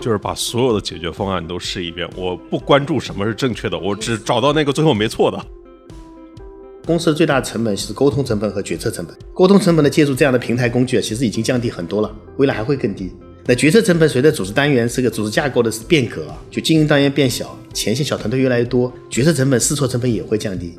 就是把所有的解决方案都试一遍，我不关注什么是正确的，我只找到那个最后没错的。公司的最大成本是沟通成本和决策成本。沟通成本的借助这样的平台工具啊，其实已经降低很多了，未来还会更低。那决策成本随着组织单元这个组织架构的变革啊，就经营单元变小，前线小团队越来越多，决策成本、试错成本也会降低。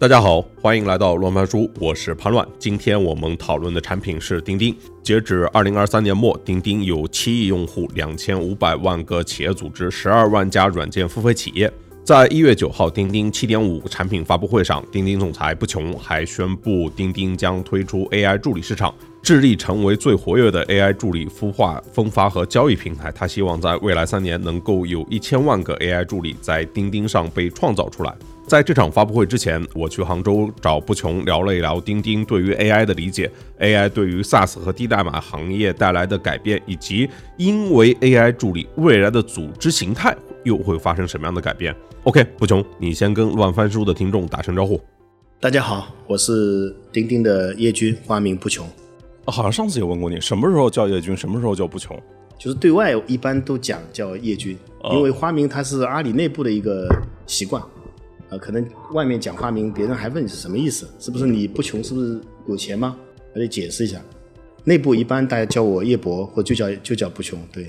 大家好，欢迎来到乱翻书，我是潘乱。今天我们讨论的产品是钉钉。截止二零二三年末，钉钉有七亿用户，两千五百万个企业组织，十二万家软件付费企业。在一月九号，钉钉七点五产品发布会上，钉钉总裁不穷还宣布，钉钉将推出 AI 助理市场，致力成为最活跃的 AI 助理孵化、分发和交易平台。他希望在未来三年能够有一千万个 AI 助理在钉钉上被创造出来。在这场发布会之前，我去杭州找不穷聊了一聊钉钉对于 AI 的理解，AI 对于 SaaS 和低代码行业带来的改变，以及因为 AI 助理未来的组织形态又会发生什么样的改变。OK，不穷，你先跟乱翻书的听众打声招呼。大家好，我是钉钉的叶军，花名不穷。好像上次也问过你，什么时候叫叶军，什么时候叫不穷？就是对外一般都讲叫叶军，因为花名它是阿里内部的一个习惯。呃，可能外面讲花名，别人还问你是什么意思，是不是你不穷，是不是有钱吗？我得解释一下。内部一般大家叫我叶博，或就叫就叫不穷，对，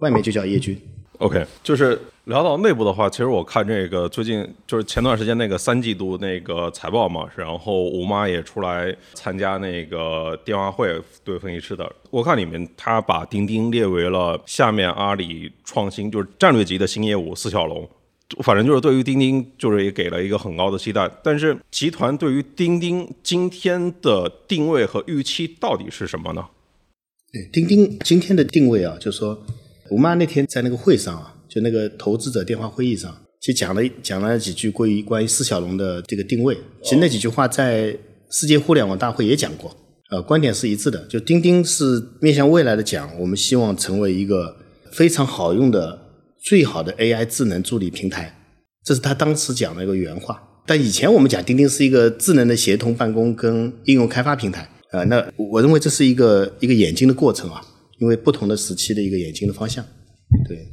外面就叫叶军。OK，就是聊到内部的话，其实我看这个最近就是前段时间那个三季度那个财报嘛，然后吴妈也出来参加那个电话会对分析师的，我看里面他把钉钉列为了下面阿里创新就是战略级的新业务四小龙。反正就是对于钉钉，就是也给了一个很高的期待。但是集团对于钉钉今天的定位和预期到底是什么呢？对，钉钉今天的定位啊，就是说，吴妈那天在那个会上啊，就那个投资者电话会议上，其实讲了讲了几句关于关于四小龙的这个定位。其实那几句话在世界互联网大会也讲过，呃，观点是一致的。就钉钉是面向未来的讲，我们希望成为一个非常好用的。最好的 AI 智能助理平台，这是他当时讲的一个原话。但以前我们讲钉钉是一个智能的协同办公跟应用开发平台啊，那我认为这是一个一个演进的过程啊，因为不同的时期的一个演进的方向。对，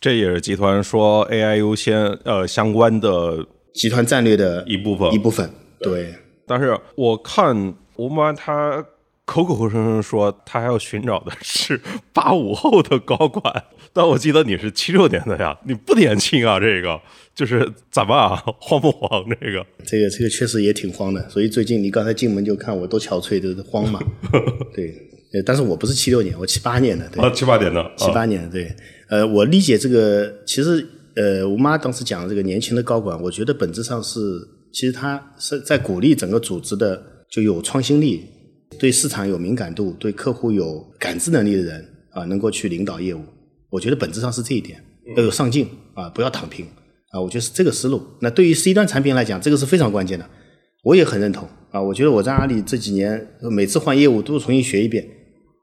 这也是集团说 AI 优先呃相关的集团战略的一部分一部分。对，但是我看吴妈他口口声声说他还要寻找的是八五后的高管。但我记得你是七六年的呀，你不年轻啊，这个就是咋办啊，慌不慌？这个这个这个确实也挺慌的，所以最近你刚才进门就看我多憔悴，就是慌嘛。对，但是我不是七六年，我七八年的，对，七八年的，七八年的，对。呃，我理解这个，其实呃，我妈当时讲这个年轻的高管，我觉得本质上是，其实他是在鼓励整个组织的就有创新力、对市场有敏感度、对客户有感知能力的人啊，能够去领导业务。我觉得本质上是这一点，要有上进啊，不要躺平啊，我觉得是这个思路。那对于 C 端产品来讲，这个是非常关键的，我也很认同啊。我觉得我在阿里这几年，每次换业务都是重新学一遍，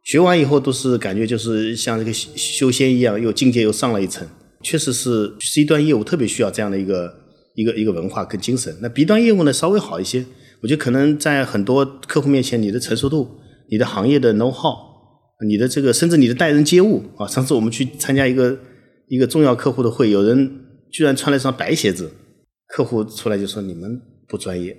学完以后都是感觉就是像这个修仙一样，又境界又上了一层。确实是 C 端业务特别需要这样的一个一个一个文化跟精神。那 B 端业务呢，稍微好一些，我觉得可能在很多客户面前，你的成熟度、你的行业的 know how。你的这个，甚至你的待人接物啊！上次我们去参加一个一个重要客户的会，有人居然穿了一双白鞋子，客户出来就说你们不专业。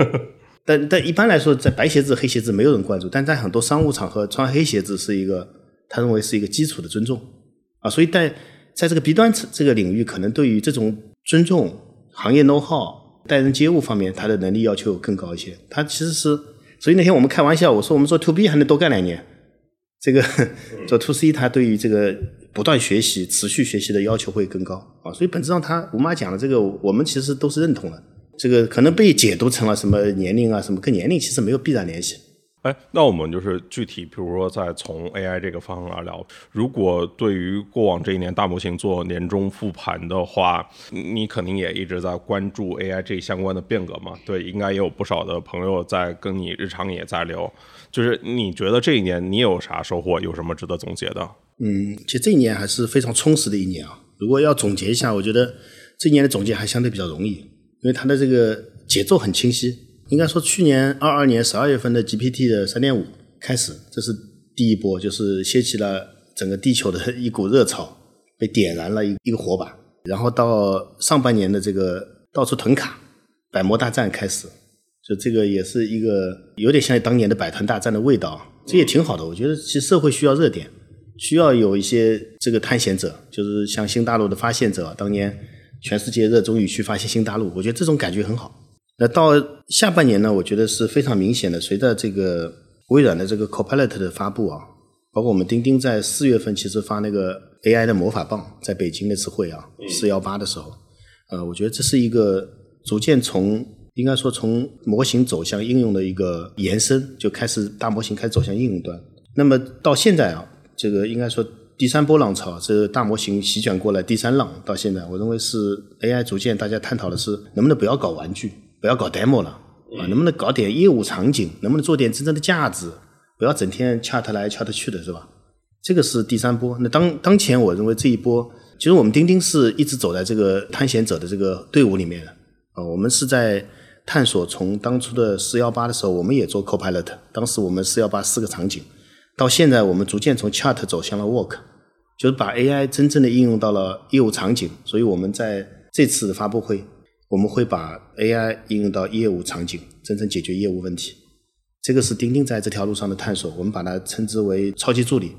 但但一般来说，在白鞋子、黑鞋子没有人关注，但在很多商务场合穿黑鞋子是一个他认为是一个基础的尊重啊。所以在在这个 B 端这个领域，可能对于这种尊重、行业 know how、待人接物方面，他的能力要求更高一些。他其实是，所以那天我们开玩笑，我说我们做 To B 还能多干两年。这个做 to C，他对于这个不断学习、持续学习的要求会更高啊，所以本质上，他吴妈讲的这个，我们其实都是认同的。这个可能被解读成了什么年龄啊，什么跟年龄其实没有必然联系。哎，那我们就是具体，比如说再从 AI 这个方向来聊，如果对于过往这一年大模型做年终复盘的话，你肯定也一直在关注 AI 这相关的变革嘛？对，应该也有不少的朋友在跟你日常也在聊。就是你觉得这一年你有啥收获？有什么值得总结的？嗯，其实这一年还是非常充实的一年啊。如果要总结一下，我觉得这一年的总结还相对比较容易，因为它的这个节奏很清晰。应该说，去年二二年十二月份的 GPT 的三点五开始，这是第一波，就是掀起了整个地球的一股热潮，被点燃了一一个火把。然后到上半年的这个到处囤卡、百模大战开始，就这个也是一个有点像当年的百团大战的味道，这也挺好的。我觉得其实社会需要热点，需要有一些这个探险者，就是像新大陆的发现者，当年全世界热衷于去发现新大陆，我觉得这种感觉很好。那到下半年呢，我觉得是非常明显的，随着这个微软的这个 Copilot 的发布啊，包括我们钉钉在四月份其实发那个。AI 的魔法棒在北京那次会啊，四幺八的时候，呃，我觉得这是一个逐渐从应该说从模型走向应用的一个延伸，就开始大模型开始走向应用端。那么到现在啊，这个应该说第三波浪潮，这大模型席卷过来第三浪，到现在我认为是 AI 逐渐大家探讨的是能不能不要搞玩具，不要搞 demo 了啊，能不能搞点业务场景，能不能做点真正的价值，不要整天 chat 来 chat 去的是吧？这个是第三波。那当当前，我认为这一波，其实我们钉钉是一直走在这个探险者的这个队伍里面的。啊，我们是在探索，从当初的四幺八的时候，我们也做 Copilot，当时我们四幺八四个场景，到现在我们逐渐从 Chat 走向了 Work，就是把 AI 真正的应用到了业务场景。所以我们在这次的发布会，我们会把 AI 应用到业务场景，真正解决业务问题。这个是钉钉在这条路上的探索，我们把它称之为超级助理。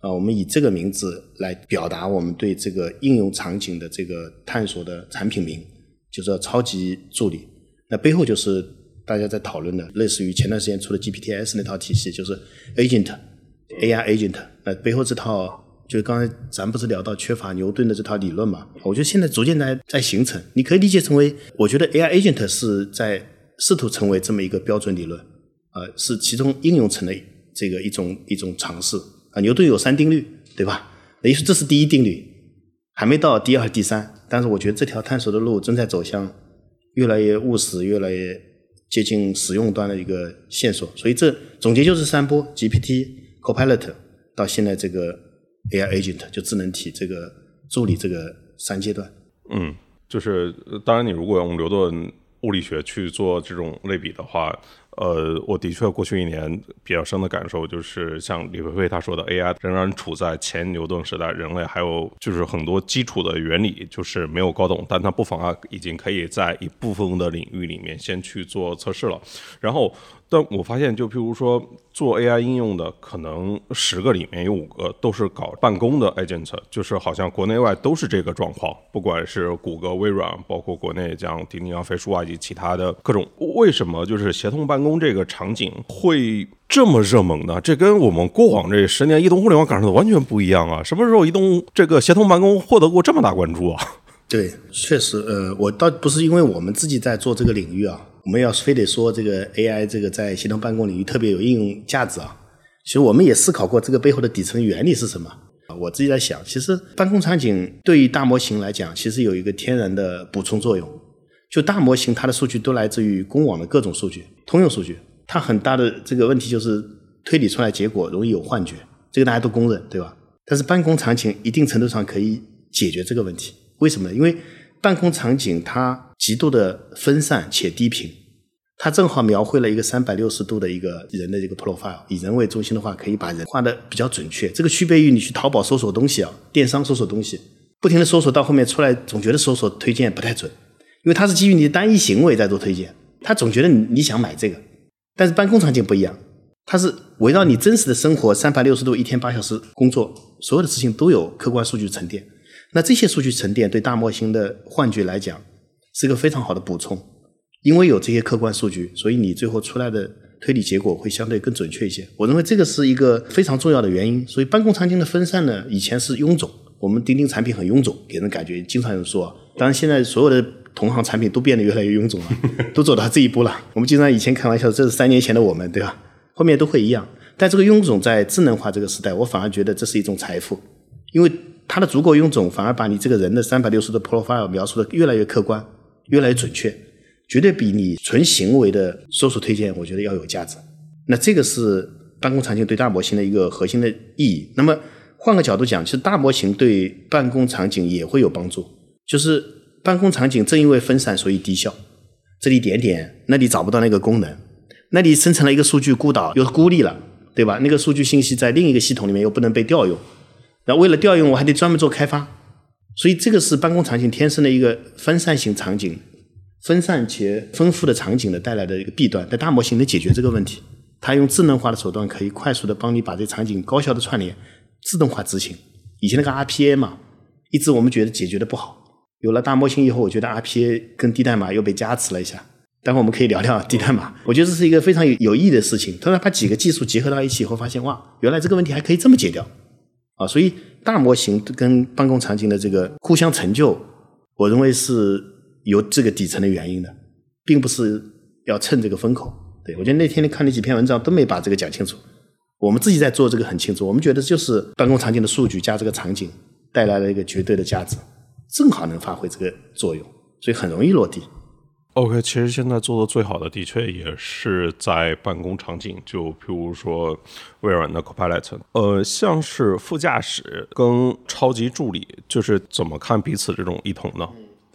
啊，我们以这个名字来表达我们对这个应用场景的这个探索的产品名，就叫超级助理。那背后就是大家在讨论的，类似于前段时间出的 GPTs 那套体系，就是 Agent，AI Agent。那背后这套，就刚才咱不是聊到缺乏牛顿的这套理论嘛？我觉得现在逐渐在在形成，你可以理解成为，我觉得 AI Agent 是在试图成为这么一个标准理论，呃，是其中应用层的这个一种一种尝试。啊，牛顿有三定律，对吧？等于说这是第一定律，还没到第二、第三。但是我觉得这条探索的路正在走向越来越务实、越来越接近使用端的一个线索。所以这总结就是三波：GPT、Copilot 到现在这个 AI Agent 就智能体这个助理这个三阶段。嗯，就是当然，你如果用牛顿物理学去做这种类比的话。呃，我的确过去一年比较深的感受就是，像李飞飞他说的，AI 仍然处在前牛顿时代，人类还有就是很多基础的原理就是没有搞懂，但它不妨碍已经可以在一部分的领域里面先去做测试了，然后。但我发现，就譬如说做 AI 应用的，可能十个里面有五个都是搞办公的 agent，就是好像国内外都是这个状况。不管是谷歌、微软，包括国内像钉钉啊、飞书啊以及其他的各种，为什么就是协同办公这个场景会这么热门呢？这跟我们过往这十年移动互联网赶上的完全不一样啊！什么时候移动这个协同办公获得过这么大关注啊？对，确实，呃，我倒不是因为我们自己在做这个领域啊。我们要非得说这个 AI 这个在协同办公领域特别有应用价值啊，其实我们也思考过这个背后的底层原理是什么啊。我自己在想，其实办公场景对于大模型来讲，其实有一个天然的补充作用。就大模型它的数据都来自于公网的各种数据、通用数据，它很大的这个问题就是推理出来结果容易有幻觉，这个大家都公认，对吧？但是办公场景一定程度上可以解决这个问题，为什么呢？因为办公场景它极度的分散且低频，它正好描绘了一个三百六十度的一个人的这个 profile。以人为中心的话，可以把人画的比较准确。这个区别于你去淘宝搜索东西啊，电商搜索东西，不停的搜索到后面出来，总觉得搜索推荐不太准，因为它是基于你的单一行为在做推荐，它总觉得你你想买这个。但是办公场景不一样，它是围绕你真实的生活三百六十度，一天八小时工作，所有的事情都有客观数据沉淀。那这些数据沉淀对大模型的幻觉来讲是一个非常好的补充，因为有这些客观数据，所以你最后出来的推理结果会相对更准确一些。我认为这个是一个非常重要的原因。所以办公场景的分散呢，以前是臃肿，我们钉钉产品很臃肿，给人感觉经常有人说。当然现在所有的同行产品都变得越来越臃肿了，都走到这一步了。我们经常以前开玩笑，这是三年前的我们，对吧？后面都会一样。但这个臃肿在智能化这个时代，我反而觉得这是一种财富，因为。它的足够臃肿，反而把你这个人的三百六十度 profile 描述的越来越客观，越来越准确，绝对比你纯行为的搜索推荐，我觉得要有价值。那这个是办公场景对大模型的一个核心的意义。那么换个角度讲，其实大模型对办公场景也会有帮助。就是办公场景正因为分散，所以低效。这里点点，那里找不到那个功能，那里生成了一个数据孤岛，又孤立了，对吧？那个数据信息在另一个系统里面又不能被调用，那为了调用我还得专门做开发，所以这个是办公场景天生的一个分散型场景、分散且丰富的场景的带来的一个弊端。但大模型能解决这个问题，它用智能化的手段可以快速的帮你把这场景高效的串联、自动化执行。以前那个 RPA 嘛，一直我们觉得解决的不好。有了大模型以后，我觉得 RPA 跟低代码又被加持了一下。待会我们可以聊聊低代码，我觉得这是一个非常有有意义的事情。突然把几个技术结合到一起以后，发现哇，原来这个问题还可以这么解掉啊！所以大模型跟办公场景的这个互相成就，我认为是有这个底层的原因的，并不是要蹭这个风口。对我觉得那天看那几篇文章都没把这个讲清楚，我们自己在做这个很清楚。我们觉得就是办公场景的数据加这个场景带来了一个绝对的价值。正好能发挥这个作用，所以很容易落地。OK，其实现在做的最好的，的确也是在办公场景，就比如说微软的 Copilot，呃，像是副驾驶跟超级助理，就是怎么看彼此这种异同呢？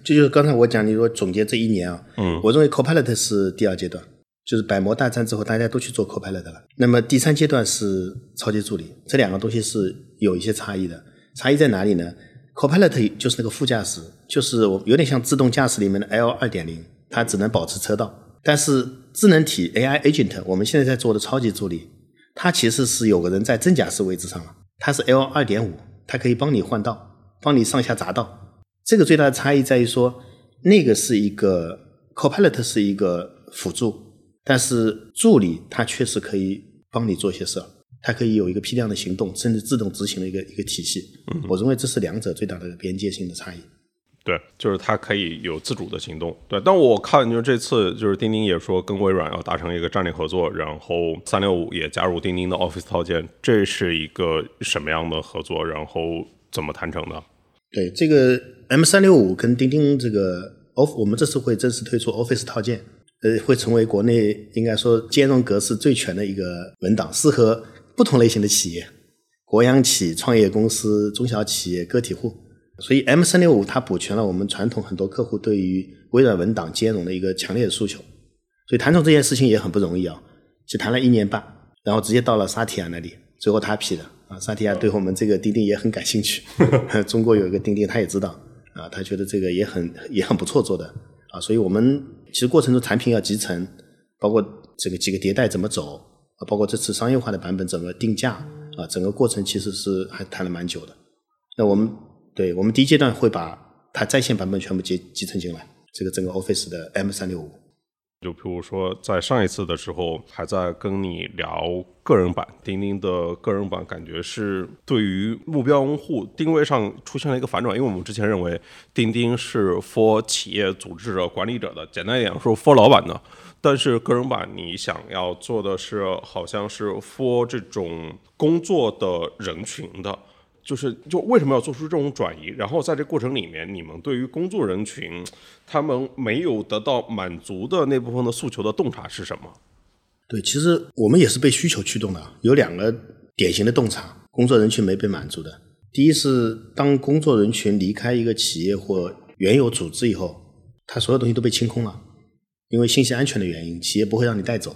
这就是刚才我讲，你说总结这一年啊，嗯，我认为 Copilot 是第二阶段，就是百模大战之后，大家都去做 Copilot 了。那么第三阶段是超级助理，这两个东西是有一些差异的，差异在哪里呢？Copilot 就是那个副驾驶，就是我有点像自动驾驶里面的 L 二点零，它只能保持车道。但是智能体 AI Agent，我们现在在做的超级助理，它其实是有个人在正驾驶位置上了，它是 L 二点五，它可以帮你换道，帮你上下匝道。这个最大的差异在于说，那个是一个 Copilot 是一个辅助，但是助理它确实可以帮你做些事儿。它可以有一个批量的行动，甚至自动执行的一个一个体系。我认为这是两者最大的边界性的差异。对，就是它可以有自主的行动。对，但我看就是这次就是钉钉也说跟微软要达成一个战略合作，然后三六五也加入钉钉的 Office 套件，这是一个什么样的合作？然后怎么谈成的？对，这个 M 三六五跟钉钉这个 Off，我们这次会正式推出 Office 套件，呃，会成为国内应该说兼容格式最全的一个文档，适合。不同类型的企业，国央企、创业公司、中小企业、个体户，所以 M 三六五它补全了我们传统很多客户对于微软文档兼容的一个强烈的诉求。所以谈成这件事情也很不容易啊，只谈了一年半，然后直接到了沙提亚那里，最后他批的啊。沙提亚对我们这个钉钉也很感兴趣，中国有一个钉钉他也知道啊，他觉得这个也很也很不错做的啊。所以我们其实过程中产品要集成，包括这个几个迭代怎么走。啊，包括这次商业化的版本怎么定价啊，整个过程其实是还谈了蛮久的。那我们对我们第一阶段会把它在线版本全部集集成进来，这个整个 Office 的 M 三六五。就比如说在上一次的时候还在跟你聊个人版钉钉的个人版，感觉是对于目标用户定位上出现了一个反转，因为我们之前认为钉钉是 for 企业组织者管理者的，简单一点说 for 老板的。但是个人版你想要做的是，好像是 for 这种工作的人群的，就是就为什么要做出这种转移？然后在这过程里面，你们对于工作人群他们没有得到满足的那部分的诉求的洞察是什么？对，其实我们也是被需求驱动的，有两个典型的洞察，工作人群没被满足的。第一是当工作人群离开一个企业或原有组织以后，他所有东西都被清空了。因为信息安全的原因，企业不会让你带走。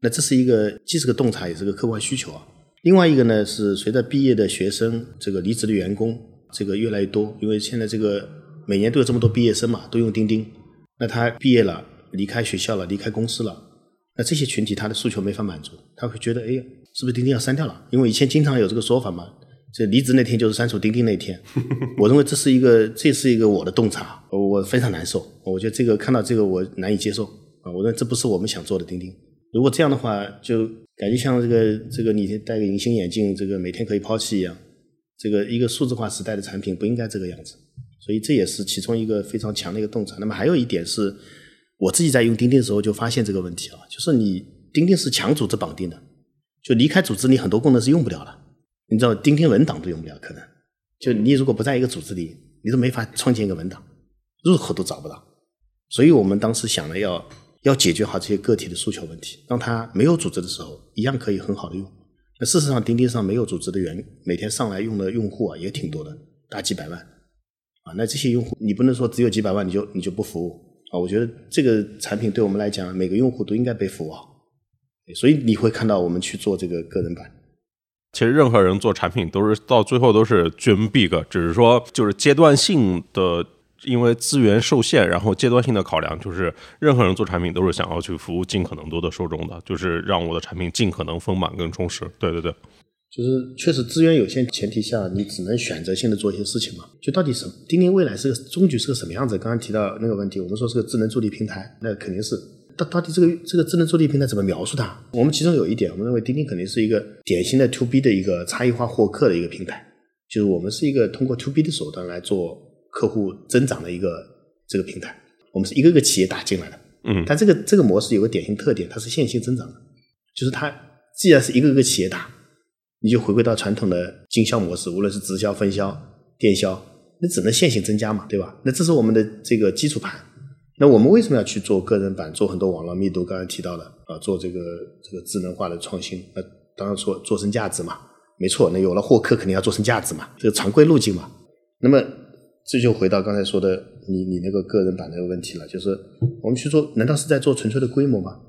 那这是一个既是个洞察，也是个客观需求啊。另外一个呢，是随着毕业的学生，这个离职的员工，这个越来越多。因为现在这个每年都有这么多毕业生嘛，都用钉钉。那他毕业了，离开学校了，离开公司了，那这些群体他的诉求没法满足，他会觉得，哎，是不是钉钉要删掉了？因为以前经常有这个说法嘛。这离职那天就是删除钉钉那天，我认为这是一个，这是一个我的洞察，我非常难受。我觉得这个看到这个我难以接受啊！我认为这不是我们想做的钉钉。如果这样的话，就感觉像这个这个你戴个隐形眼镜，这个每天可以抛弃一样。这个一个数字化时代的产品不应该这个样子，所以这也是其中一个非常强的一个洞察。那么还有一点是，我自己在用钉钉的时候就发现这个问题啊，就是你钉钉是强组织绑定的，就离开组织你很多功能是用不了了。你知道钉钉文档都用不了，可能就你如果不在一个组织里，你都没法创建一个文档，入口都找不到。所以我们当时想了要要解决好这些个体的诉求问题，让他没有组织的时候一样可以很好的用。那事实上，钉钉上没有组织的员每天上来用的用户啊也挺多的，大几百万啊。那这些用户你不能说只有几百万你就你就不服务啊？我觉得这个产品对我们来讲，每个用户都应该被服务好。所以你会看到我们去做这个个人版。其实任何人做产品都是到最后都是 dream big，只是说就是阶段性的，因为资源受限，然后阶段性的考量，就是任何人做产品都是想要去服务尽可能多的受众的，就是让我的产品尽可能丰满更充实。对对对，就是确实资源有限前提下，你只能选择性的做一些事情嘛。就到底什钉钉未来是个终局是个什么样子？刚刚提到那个问题，我们说是个智能助力平台，那肯定是。到到底这个这个智能助力平台怎么描述它？我们其中有一点，我们认为钉钉肯定是一个典型的 to B 的一个差异化获客的一个平台，就是我们是一个通过 to B 的手段来做客户增长的一个这个平台。我们是一个个企业打进来的，嗯，但这个这个模式有个典型特点，它是线性增长的，就是它既然是一个个企业打，你就回归到传统的经销模式，无论是直销、分销、电销，那只能线性增加嘛，对吧？那这是我们的这个基础盘。那我们为什么要去做个人版，做很多网络密度？刚才提到的啊，做这个这个智能化的创新，那当然说做成价值嘛，没错。那有了获客，肯定要做成价值嘛，这个常规路径嘛。那么这就回到刚才说的你你那个个人版那个问题了，就是我们去做，难道是在做纯粹的规模吗？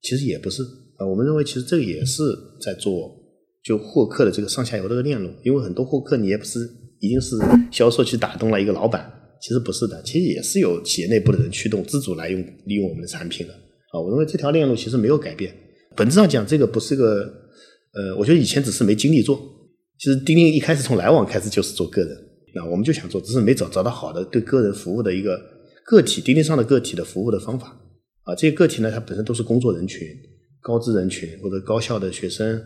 其实也不是啊。我们认为其实这个也是在做就获客的这个上下游这个链路，因为很多获客你也不是一定是销售去打动了一个老板。其实不是的，其实也是有企业内部的人驱动自主来用利用我们的产品的啊。我认为这条链路其实没有改变，本质上讲，这个不是个呃，我觉得以前只是没精力做。其实钉钉一开始从来往开始就是做个人，那我们就想做，只是没找找到好的对个人服务的一个个体钉钉上的个体的服务的方法啊。这些个体呢，它本身都是工作人群、高知人群或者高校的学生，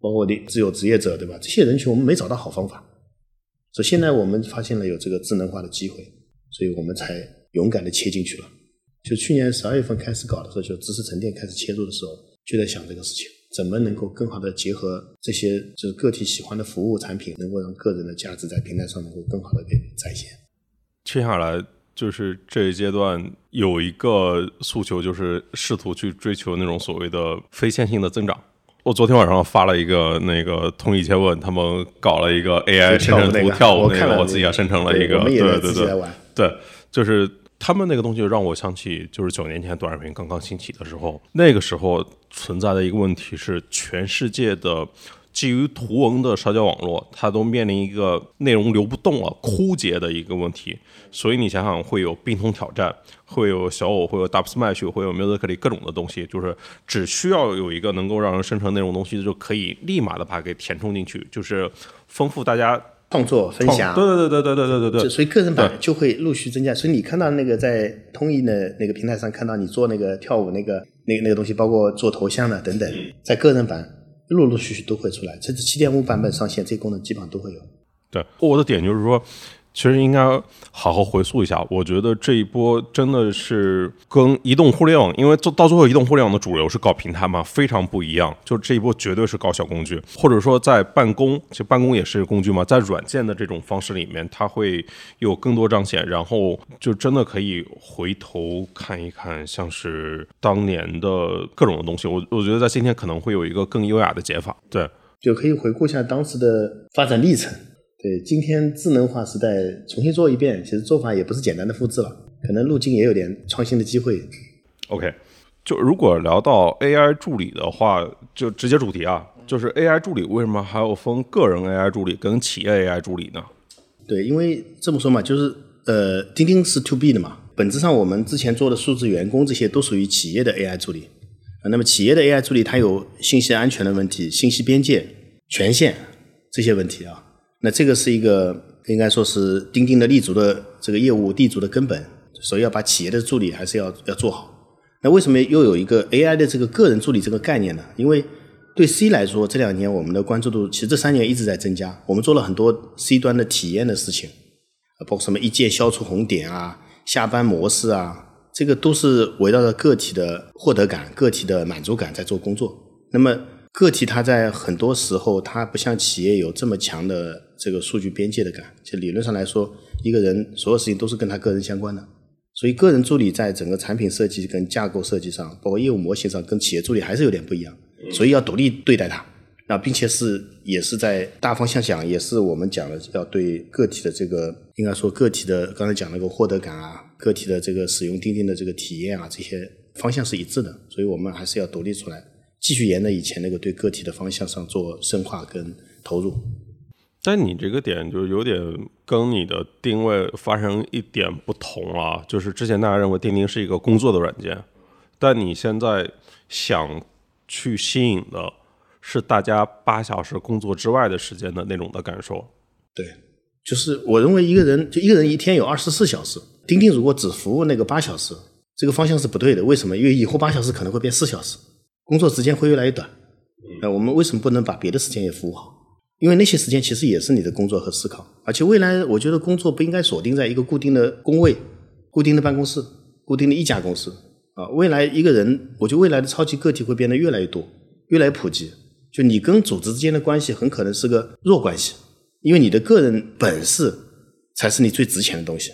包括的自由职业者，对吧？这些人群我们没找到好方法。所以现在我们发现了有这个智能化的机会，所以我们才勇敢的切进去了。就去年十二月份开始搞的时候，就知识沉淀开始切入的时候，就在想这个事情，怎么能够更好的结合这些就是个体喜欢的服务产品，能够让个人的价值在平台上能够更好的被展现。接下来就是这一阶段有一个诉求，就是试图去追求那种所谓的非线性的增长。我昨天晚上发了一个那个通义千问，他们搞了一个 AI 生成图跳舞那个，我自己也生成了一个，对对对，对，就是他们那个东西让我想起，就是九年前短视频刚刚兴起的时候，那个时候存在的一个问题是，全世界的。基于图文的社交网络，它都面临一个内容流不动了、枯竭的一个问题。所以你想想，会有冰桶挑战，会有小偶，会有 Dubsmash，会有 Musical.ly 各种的东西，就是只需要有一个能够让人生成内容东西，就可以立马的把它给填充进去，就是丰富大家创作分享。对对对对对对对对对。所以个人版就会陆续增加。所以你看到那个在通义的那个平台上看到你做那个跳舞那个那个那个东西，包括做头像的等等，在个人版。陆陆续续都会出来，甚至七点五版本上线，这功能基本上都会有。对，我的点就是说。其实应该好好回溯一下，我觉得这一波真的是跟移动互联网，因为到到最后移动互联网的主流是搞平台嘛，非常不一样。就这一波绝对是搞小工具，或者说在办公，其实办公也是工具嘛，在软件的这种方式里面，它会有更多彰显，然后就真的可以回头看一看，像是当年的各种的东西。我我觉得在今天可能会有一个更优雅的解法，对，就可以回顾一下当时的发展历程。对，今天智能化时代重新做一遍，其实做法也不是简单的复制了，可能路径也有点创新的机会。OK，就如果聊到 AI 助理的话，就直接主题啊，就是 AI 助理为什么还要分个人 AI 助理跟企业 AI 助理呢？对，因为这么说嘛，就是呃，钉钉是 To B 的嘛，本质上我们之前做的数字员工这些都属于企业的 AI 助理啊。那么企业的 AI 助理它有信息安全的问题、信息边界、权限这些问题啊。那这个是一个应该说是钉钉的立足的这个业务立足的根本，所以要把企业的助理还是要要做好。那为什么又有一个 AI 的这个个人助理这个概念呢？因为对 C 来说，这两年我们的关注度其实这三年一直在增加。我们做了很多 C 端的体验的事情，包括什么一键消除红点啊、下班模式啊，这个都是围绕着个体的获得感、个体的满足感在做工作。那么个体它在很多时候，它不像企业有这么强的这个数据边界的感。就理论上来说，一个人所有事情都是跟他个人相关的。所以，个人助理在整个产品设计跟架构设计上，包括业务模型上，跟企业助理还是有点不一样。所以要独立对待它。那并且是也是在大方向讲，也是我们讲的要对个体的这个应该说个体的刚才讲那个获得感啊，个体的这个使用钉钉的这个体验啊，这些方向是一致的。所以我们还是要独立出来。继续沿着以前那个对个体的方向上做深化跟投入。但你这个点就有点跟你的定位发生一点不同啊，就是之前大家认为钉钉是一个工作的软件，但你现在想去吸引的是大家八小时工作之外的时间的那种的感受。对，就是我认为一个人就一个人一天有二十四小时，钉钉如果只服务那个八小时，这个方向是不对的。为什么？因为以后八小时可能会变四小时，工作时间会越来越短。那我们为什么不能把别的时间也服务好？因为那些时间其实也是你的工作和思考，而且未来我觉得工作不应该锁定在一个固定的工位、固定的办公室、固定的一家公司啊。未来一个人，我觉得未来的超级个体会变得越来越多，越来越普及。就你跟组织之间的关系很可能是个弱关系，因为你的个人本事才是你最值钱的东西。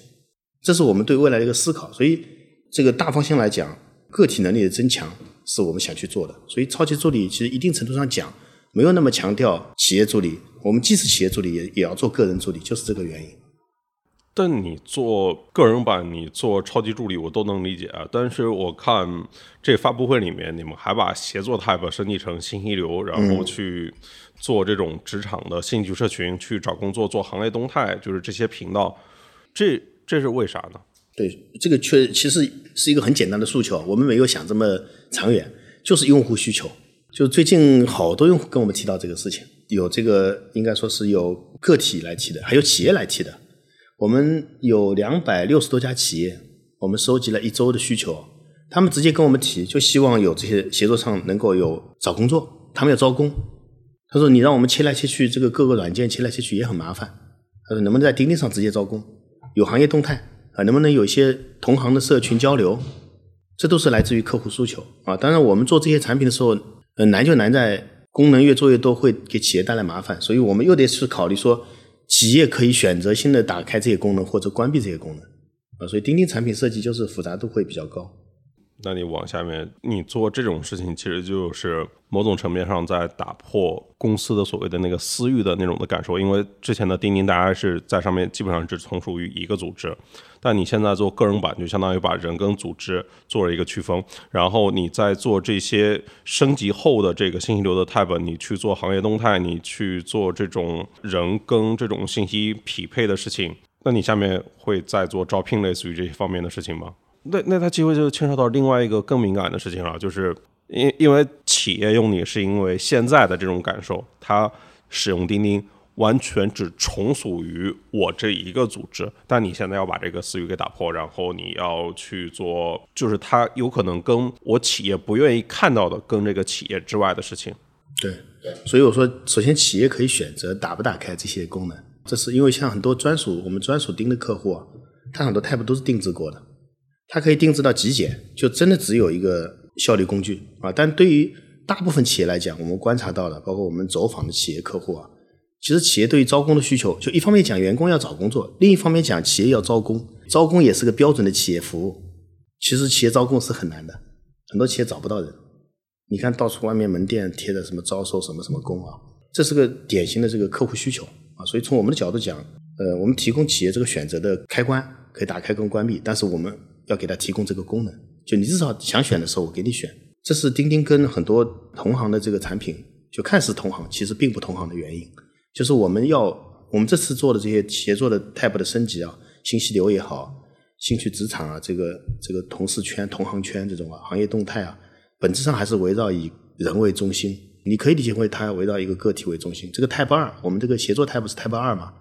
这是我们对未来的一个思考。所以这个大方向来讲，个体能力的增强是我们想去做的。所以超级助理其实一定程度上讲。没有那么强调企业助理，我们既是企业助理，也也要做个人助理，就是这个原因。但你做个人版，你做超级助理，我都能理解啊。但是我看这发布会里面，你们还把协作 Type 升级成信息流，然后去做这种职场的兴趣社群，去找工作，做行业动态，就是这些频道，这这是为啥呢？对，这个确其实是一个很简单的诉求，我们没有想这么长远，就是用户需求。就最近好多用户跟我们提到这个事情，有这个应该说是有个体来提的，还有企业来提的。我们有两百六十多家企业，我们收集了一周的需求，他们直接跟我们提，就希望有这些协作上能够有找工作，他们要招工。他说你让我们切来切去，这个各个软件切来切去也很麻烦。他说能不能在钉钉上直接招工？有行业动态啊？能不能有一些同行的社群交流？这都是来自于客户诉求啊。当然我们做这些产品的时候。呃，难就难在功能越做越多，会给企业带来麻烦，所以我们又得去考虑说，企业可以选择性的打开这些功能或者关闭这些功能，啊，所以钉钉产品设计就是复杂度会比较高。那你往下面，你做这种事情，其实就是某种层面上在打破公司的所谓的那个私域的那种的感受。因为之前的钉钉，大家是在上面基本上只从属于一个组织，但你现在做个人版，就相当于把人跟组织做了一个区分。然后你在做这些升级后的这个信息流的 tab，你去做行业动态，你去做这种人跟这种信息匹配的事情，那你下面会再做招聘类似于这些方面的事情吗？那那它机会就牵扯到另外一个更敏感的事情了，就是因因为企业用你是因为现在的这种感受，它使用钉钉完全只从属于我这一个组织，但你现在要把这个私域给打破，然后你要去做，就是它有可能跟我企业不愿意看到的，跟这个企业之外的事情。对，所以我说，首先企业可以选择打不打开这些功能，这是因为像很多专属我们专属钉的客户啊，他很多 type 都是定制过的。它可以定制到极简，就真的只有一个效率工具啊！但对于大部分企业来讲，我们观察到了，包括我们走访的企业客户啊，其实企业对于招工的需求，就一方面讲员工要找工作，另一方面讲企业要招工，招工也是个标准的企业服务。其实企业招工是很难的，很多企业找不到人。你看到处外面门店贴的什么招收什么什么工啊，这是个典型的这个客户需求啊！所以从我们的角度讲，呃，我们提供企业这个选择的开关，可以打开跟关闭，但是我们。要给他提供这个功能，就你至少想选的时候，我给你选。这是钉钉跟很多同行的这个产品，就看似同行，其实并不同行的原因。就是我们要我们这次做的这些协作的 Type 的升级啊，信息流也好，兴趣职场啊，这个这个同事圈、同行圈这种啊，行业动态啊，本质上还是围绕以人为中心。你可以理解为它围绕一个个体为中心。这个 Type 二，我们这个协作 Type 是 Type 二嘛，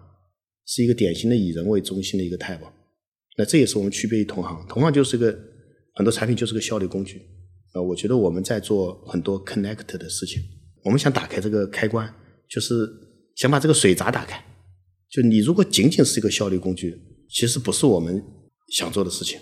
是一个典型的以人为中心的一个 Type。那这也是我们区别于同行，同行就是个很多产品就是个效率工具，啊，我觉得我们在做很多 connect 的事情，我们想打开这个开关，就是想把这个水闸打开。就你如果仅仅是一个效率工具，其实不是我们想做的事情。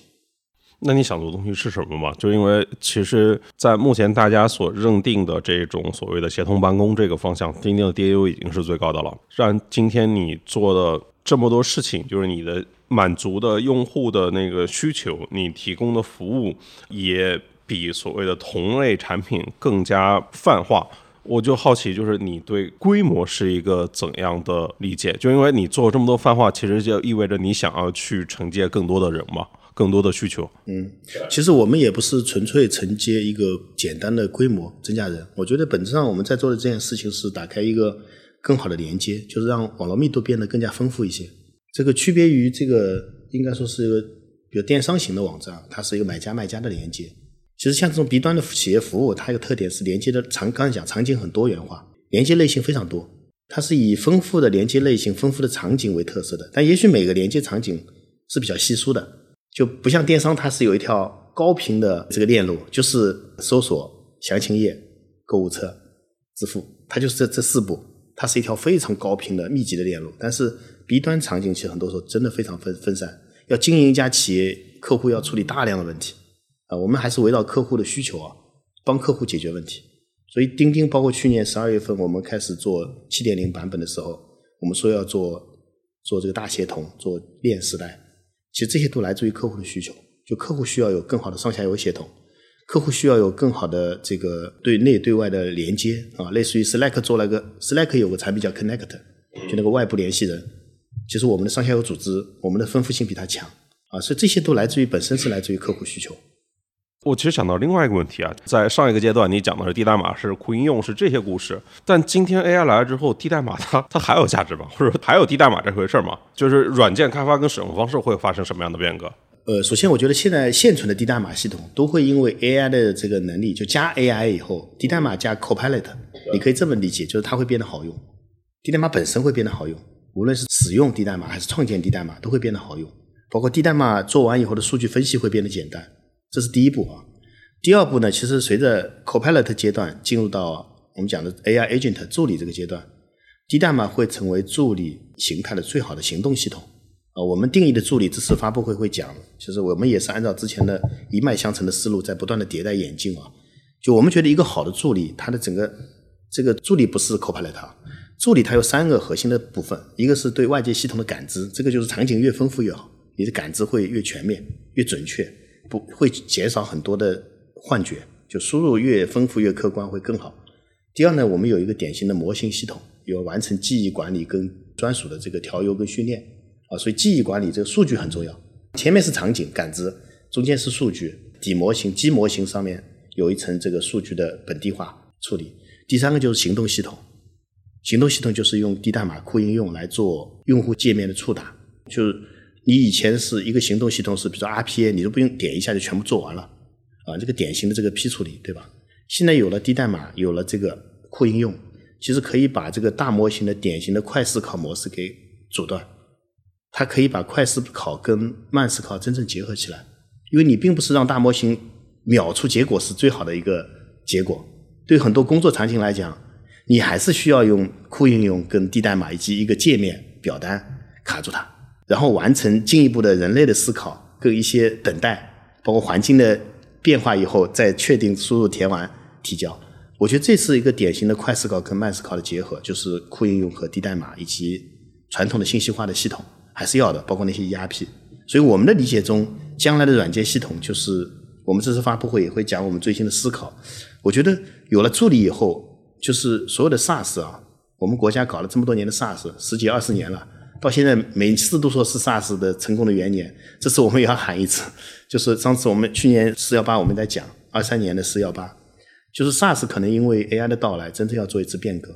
那你想做的东西是什么嘛？就因为其实，在目前大家所认定的这种所谓的协同办公这个方向，钉钉的 DAU 已经是最高的了。让今天你做的这么多事情，就是你的。满足的用户的那个需求，你提供的服务也比所谓的同类产品更加泛化。我就好奇，就是你对规模是一个怎样的理解？就因为你做这么多泛化，其实就意味着你想要去承接更多的人嘛，更多的需求。嗯，其实我们也不是纯粹承接一个简单的规模增加人，我觉得本质上我们在做的这件事情是打开一个更好的连接，就是让网络密度变得更加丰富一些。这个区别于这个应该说是一个比如电商型的网站，它是一个买家卖家的连接。其实像这种 B 端的企业服务，它有个特点是连接的场，刚才讲场景很多元化，连接类型非常多。它是以丰富的连接类型、丰富的场景为特色的。但也许每个连接场景是比较稀疏的，就不像电商，它是有一条高频的这个链路，就是搜索、详情页、购物车、支付，它就是这这四步，它是一条非常高频的密集的链路。但是 B 端场景其实很多时候真的非常分分散，要经营一家企业，客户要处理大量的问题。啊，我们还是围绕客户的需求啊，帮客户解决问题。所以钉钉包括去年十二月份我们开始做七点零版本的时候，我们说要做做这个大协同，做链时代，其实这些都来自于客户的需求。就客户需要有更好的上下游协同，客户需要有更好的这个对内对外的连接啊，类似于 Slack 做了个 Slack 有个产品叫 Connect，就那个外部联系人。其实我们的上下游组织，我们的丰富性比它强啊，所以这些都来自于本身是来自于客户需求。我其实想到另外一个问题啊，在上一个阶段你讲的是低代码是库应用是这些故事，但今天 AI 来了之后，低代码它它还有价值吗？或者还有低代码这回事吗？就是软件开发跟使用方式会发生什么样的变革？呃，首先我觉得现在现存的低代码系统都会因为 AI 的这个能力，就加 AI 以后，低代码加 Copilot，你可以这么理解，就是它会变得好用，低代码本身会变得好用，无论是使用低代码还是创建低代码都会变得好用，包括低代码做完以后的数据分析会变得简单。这是第一步啊，第二步呢？其实随着 Copilot 阶段进入到我们讲的 AI Agent 助理这个阶段，低代码会成为助理形态的最好的行动系统啊。我们定义的助理，这次发布会会讲，其实我们也是按照之前的一脉相承的思路，在不断的迭代演进啊。就我们觉得一个好的助理，它的整个这个助理不是 Copilot，助理它有三个核心的部分，一个是对外界系统的感知，这个就是场景越丰富越好，你的感知会越全面、越准确。不会减少很多的幻觉，就输入越丰富越客观会更好。第二呢，我们有一个典型的模型系统，有完成记忆管理跟专属的这个调优跟训练啊，所以记忆管理这个数据很重要。前面是场景感知，中间是数据底模型基模型上面有一层这个数据的本地化处理。第三个就是行动系统，行动系统就是用低代码库应用来做用户界面的触达，就是。你以前是一个行动系统，是比如说 RPA，你都不用点一下就全部做完了，啊，这个典型的这个批处理，对吧？现在有了低代码，有了这个库应用，其实可以把这个大模型的典型的快思考模式给阻断，它可以把快思考跟慢思考真正结合起来，因为你并不是让大模型秒出结果是最好的一个结果，对很多工作场景来讲，你还是需要用库应用跟低代码以及一个界面表单卡住它。然后完成进一步的人类的思考跟一些等待，包括环境的变化以后，再确定输入填完提交。我觉得这是一个典型的快思考跟慢思考的结合，就是库应用和低代码以及传统的信息化的系统还是要的，包括那些 ERP。所以我们的理解中，将来的软件系统就是我们这次发布会也会讲我们最新的思考。我觉得有了助理以后，就是所有的 SaaS 啊，我们国家搞了这么多年的 SaaS，十几二十年了。到现在每次都说是 SaaS 的成功的元年，这次我们也要喊一次，就是上次我们去年四幺八我们在讲二三年的四幺八，就是 SaaS 可能因为 AI 的到来，真正要做一次变革，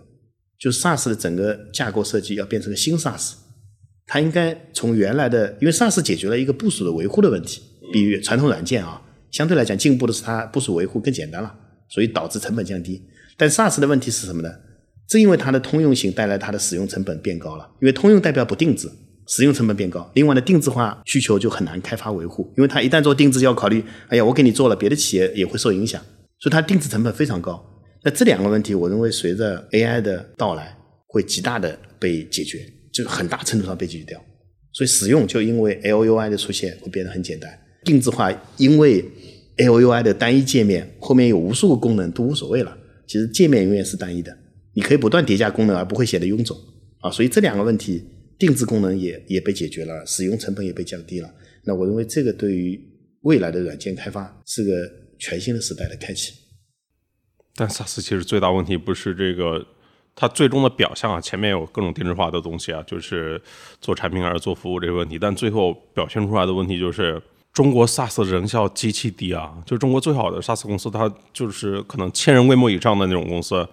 就是 SaaS 的整个架构设计要变成个新 SaaS，它应该从原来的，因为 SaaS 解决了一个部署的维护的问题，比传统软件啊相对来讲进步的是它部署维护更简单了，所以导致成本降低，但 SaaS 的问题是什么呢？正因为它的通用性带来它的使用成本变高了，因为通用代表不定制，使用成本变高。另外呢，定制化需求就很难开发维护，因为它一旦做定制，要考虑，哎呀，我给你做了，别的企业也会受影响，所以它定制成本非常高。那这两个问题，我认为随着 AI 的到来，会极大的被解决，就很大程度上被解决掉。所以使用就因为 LUI 的出现会变得很简单，定制化因为 LUI 的单一界面后面有无数个功能都无所谓了，其实界面永远是单一的。你可以不断叠加功能，而不会显得臃肿啊，所以这两个问题，定制功能也也被解决了，使用成本也被降低了。那我认为这个对于未来的软件开发是个全新的时代的开启。但 SaaS 其实最大问题不是这个，它最终的表象啊，前面有各种定制化的东西啊，就是做产品还是做服务这个问题，但最后表现出来的问题就是中国 SaaS 的人效极其低啊，就中国最好的 SaaS 公司，它就是可能千人规模以上的那种公司，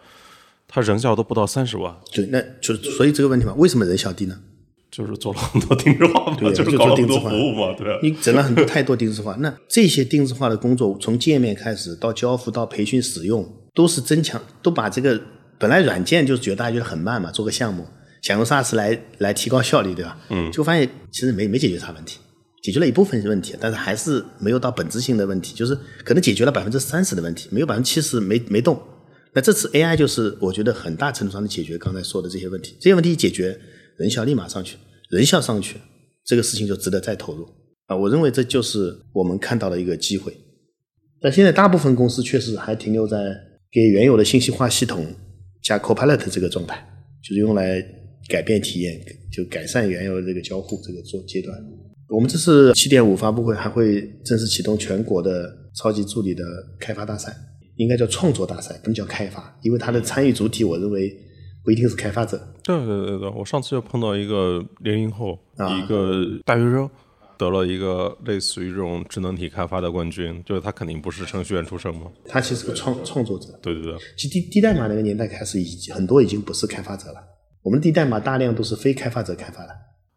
它人效都不到三十万，对，那就所以这个问题嘛，为什么人效低呢？就是做了很多定制化嘛，对就是搞了很多做定制化服务嘛，对啊。你整了很多太多定制化，那这些定制化的工作，从界面开始到交付到培训使用，都是增强，都把这个本来软件就是觉得大家觉得很慢嘛，做个项目想用 SaaS 来来提高效率，对吧？嗯，就发现其实没没解决啥问题，解决了一部分问题，但是还是没有到本质性的问题，就是可能解决了百分之三十的问题，没有百分之七十没没动。那这次 AI 就是我觉得很大程度上的解决刚才说的这些问题，这些问题一解决，人效立马上去，人效上去，这个事情就值得再投入啊！我认为这就是我们看到的一个机会。但现在大部分公司确实还停留在给原有的信息化系统加 Copilot 这个状态，就是用来改变体验，就改善原有的这个交互这个做阶段。我们这次七点五发布会还会正式启动全国的超级助理的开发大赛，应该叫创作大赛，不能叫开发，因为它的参与主体，我认为不一定是开发者。对对对对，我上次就碰到一个零零后，啊一个大学生，得了一个类似于这种智能体开发的冠军，就是他肯定不是程序员出身嘛。他其实是个创创作者。对对对，其实低低代码那个年代开始，已经很多已经不是开发者了。我们的低代码大量都是非开发者开发的。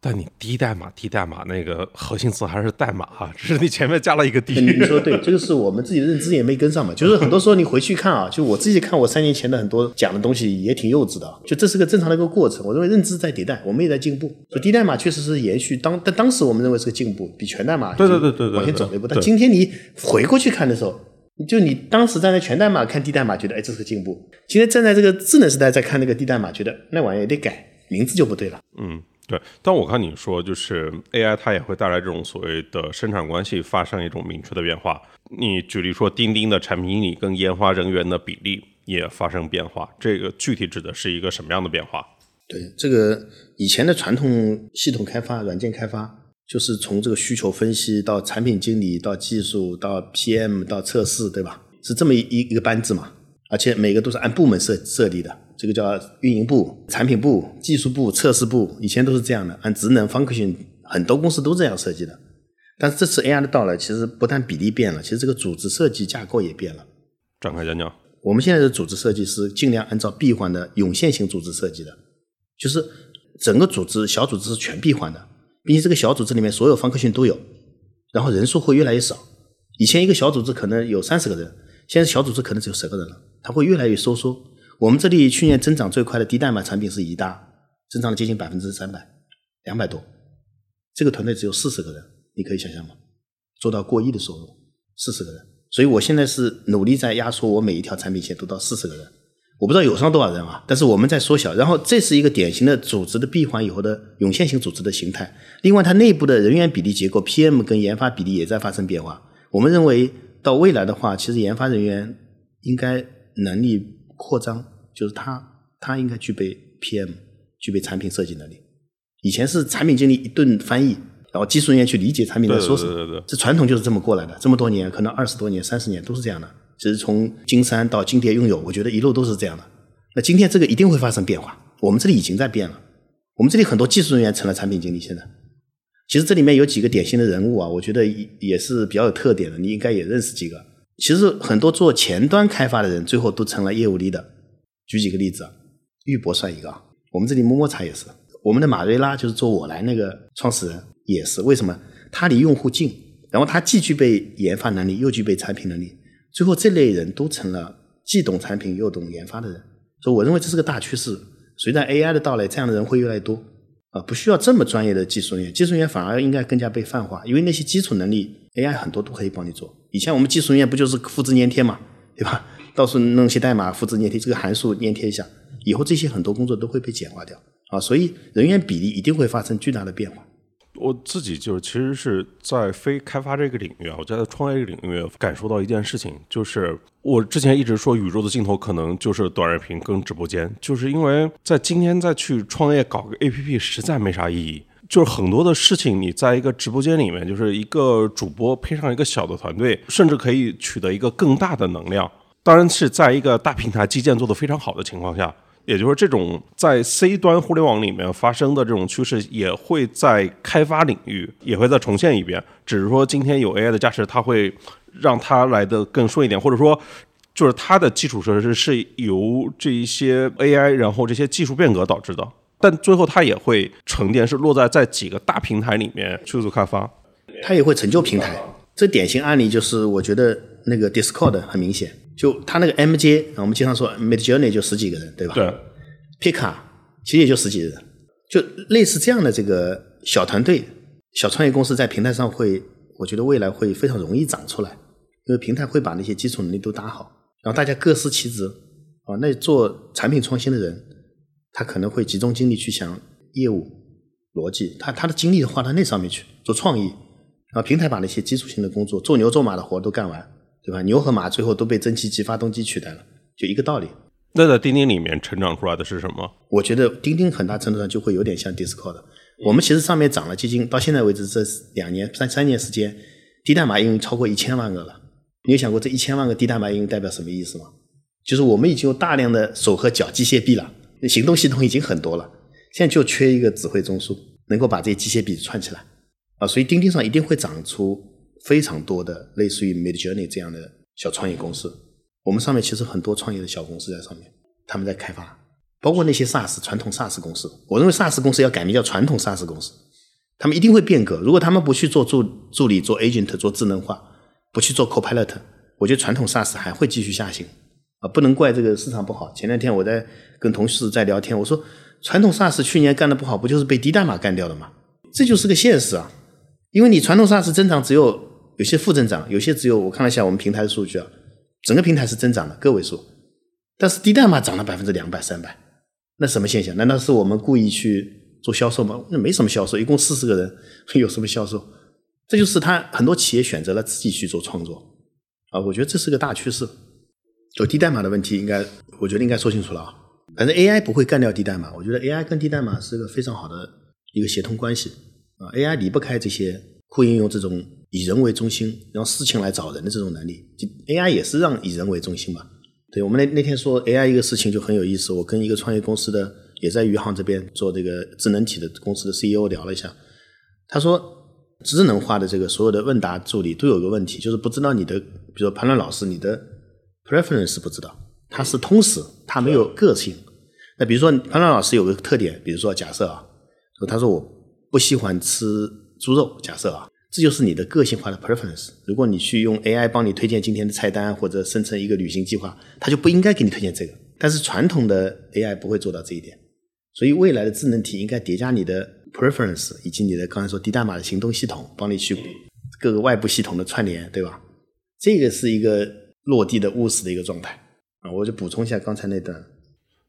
但你低代码低代码那个核心词还是代码啊，只是你前面加了一个低。你你说对，这个是我们自己的认知也没跟上嘛。就是很多时候你回去看啊，就我自己看我三年前的很多讲的东西也挺幼稚的啊，就这是个正常的一个过程。我认为认知在迭代，我们也在进步。说低代码确实是延续当，但当时我们认为是个进步，比全代码对对对对对往前走了一步。但今天你回过去看的时候，就你当时站在全代码看低代码，觉得哎这是个进步。今天站在这个智能时代再看那个低代码，觉得那玩意儿也得改，名字就不对了。嗯，对。但我看你说，就是 AI 它也会带来这种所谓的生产关系发生一种明确的变化。你举例说，钉钉的产品经理跟研发人员的比例也发生变化，这个具体指的是一个什么样的变化？对这个以前的传统系统开发、软件开发，就是从这个需求分析到产品经理，到技术，到 PM，到测试，对吧？是这么一一个班子嘛？而且每个都是按部门设设立的，这个叫运营部、产品部、技术部、测试部，以前都是这样的，按职能 function，很多公司都这样设计的。但是这次 AI 的到来，其实不但比例变了，其实这个组织设计架构也变了。展开讲讲。我们现在的组织设计是尽量按照闭环的涌现型组织设计的，就是整个组织小组织是全闭环的，并且这个小组织里面所有方克性都有，然后人数会越来越少。以前一个小组织可能有三十个人，现在小组织可能只有十个人了，它会越来越收缩。我们这里去年增长最快的低代码产品是宜大，增长了接近百分之三百，两百多。这个团队只有四十个人，你可以想象吗？做到过亿的收入，四十个人。所以我现在是努力在压缩我每一条产品线都到四十个人。我不知道有上多少人啊，但是我们在缩小。然后这是一个典型的组织的闭环以后的涌现型组织的形态。另外，它内部的人员比例结构，PM 跟研发比例也在发生变化。我们认为到未来的话，其实研发人员应该能力扩张，就是他他应该具备 PM，具备产品设计能力。以前是产品经理一顿翻译，然后技术人员去理解产品在说什么。对对对对这传统就是这么过来的，这么多年，可能二十多年、三十年都是这样的。其实从金山到金蝶拥有，我觉得一路都是这样的。那今天这个一定会发生变化，我们这里已经在变了。我们这里很多技术人员成了产品经理，现在。其实这里面有几个典型的人物啊，我觉得也也是比较有特点的，你应该也认识几个。其实很多做前端开发的人，最后都成了业务 leader。举几个例子啊，玉博算一个，我们这里摸摸茶也是，我们的马瑞拉就是做我来那个创始人也是，为什么？他离用户近，然后他既具备研发能力，又具备产品能力，最后这类人都成了既懂产品又懂研发的人。所以我认为这是个大趋势，随着 AI 的到来，这样的人会越来越多。啊，不需要这么专业的技术人员，技术人员反而应该更加被泛化，因为那些基础能力 AI 很多都可以帮你做。以前我们技术人员不就是复制粘贴嘛，对吧？到处弄些代码复制粘贴，这个函数粘贴一下，以后这些很多工作都会被简化掉啊，所以人员比例一定会发生巨大的变化。我自己就是其实是在非开发这个领域啊，我在创业这个领域感受到一件事情，就是我之前一直说宇宙的尽头可能就是短视频跟直播间，就是因为在今天再去创业搞个 APP 实在没啥意义。就是很多的事情，你在一个直播间里面，就是一个主播配上一个小的团队，甚至可以取得一个更大的能量。当然是在一个大平台基建做得非常好的情况下，也就是，这种在 C 端互联网里面发生的这种趋势，也会在开发领域也会再重现一遍。只是说今天有 AI 的加持，它会让它来的更顺一点，或者说，就是它的基础设施是由这一些 AI，然后这些技术变革导致的。但最后它也会沉淀，是落在在几个大平台里面去做开发。它也会成就平台。这典型案例就是，我觉得那个 Discord 很明显。就它那个 MJ，我们经常说 Midjourney 就十几个人，对吧？对。Pika 其实也就十几个人，就类似这样的这个小团队、小创业公司在平台上会，我觉得未来会非常容易长出来，因为平台会把那些基础能力都打好，然后大家各司其职啊。那做产品创新的人，他可能会集中精力去想业务逻辑，他他的精力花到那上面去做创意，然后平台把那些基础性的工作、做牛做马的活都干完。对吧？牛和马最后都被蒸汽机发动机取代了，就一个道理。那在钉钉里面成长出来的是什么？我觉得钉钉很大程度上就会有点像 Discord。我们其实上面涨了基金到现在为止这两年三三年时间，低代码应用超过一千万个了。你有想过这一千万个低代码应用代表什么意思吗？就是我们已经有大量的手和脚机械臂了，行动系统已经很多了，现在就缺一个指挥中枢，能够把这些机械臂串起来啊。所以钉钉上一定会长出。非常多的类似于 Midjourney 这样的小创业公司，我们上面其实很多创业的小公司在上面，他们在开发，包括那些 SaaS 传统 SaaS 公司。我认为 SaaS 公司要改名叫传统 SaaS 公司，他们一定会变革。如果他们不去做助助理、做 agent、做智能化，不去做 copilot，我觉得传统 SaaS 还会继续下行啊！不能怪这个市场不好。前两天我在跟同事在聊天，我说传统 SaaS 去年干的不好，不就是被低代码干掉的吗？这就是个现实啊！因为你传统 SaaS 增长只有。有些负增长，有些只有我看了一下我们平台的数据啊，整个平台是增长的个位数，但是低代码涨了百分之两百三百，那什么现象？难道是我们故意去做销售吗？那没什么销售，一共四十个人，有什么销售？这就是他很多企业选择了自己去做创作啊，我觉得这是个大趋势。就低代码的问题，应该我觉得应该说清楚了啊。反正 AI 不会干掉低代码，我觉得 AI 跟低代码是个非常好的一个协同关系啊，AI 离不开这些库应用这种。以人为中心，让事情来找人的这种能力就，AI 也是让以人为中心嘛？对我们那那天说 AI 一个事情就很有意思，我跟一个创业公司的也在余杭这边做这个智能体的公司的 CEO 聊了一下，他说智能化的这个所有的问答助理都有个问题，就是不知道你的，比如说潘乱老师，你的 preference 不知道，它是通识，它没有个性。那比如说潘乱老师有个特点，比如说假设啊，说他说我不喜欢吃猪肉，假设啊。这就是你的个性化的 preference。如果你去用 AI 帮你推荐今天的菜单或者生成一个旅行计划，它就不应该给你推荐这个。但是传统的 AI 不会做到这一点，所以未来的智能体应该叠加你的 preference 以及你的刚才说低代码的行动系统，帮你去各个外部系统的串联，对吧？这个是一个落地的务实的一个状态啊。我就补充一下刚才那段。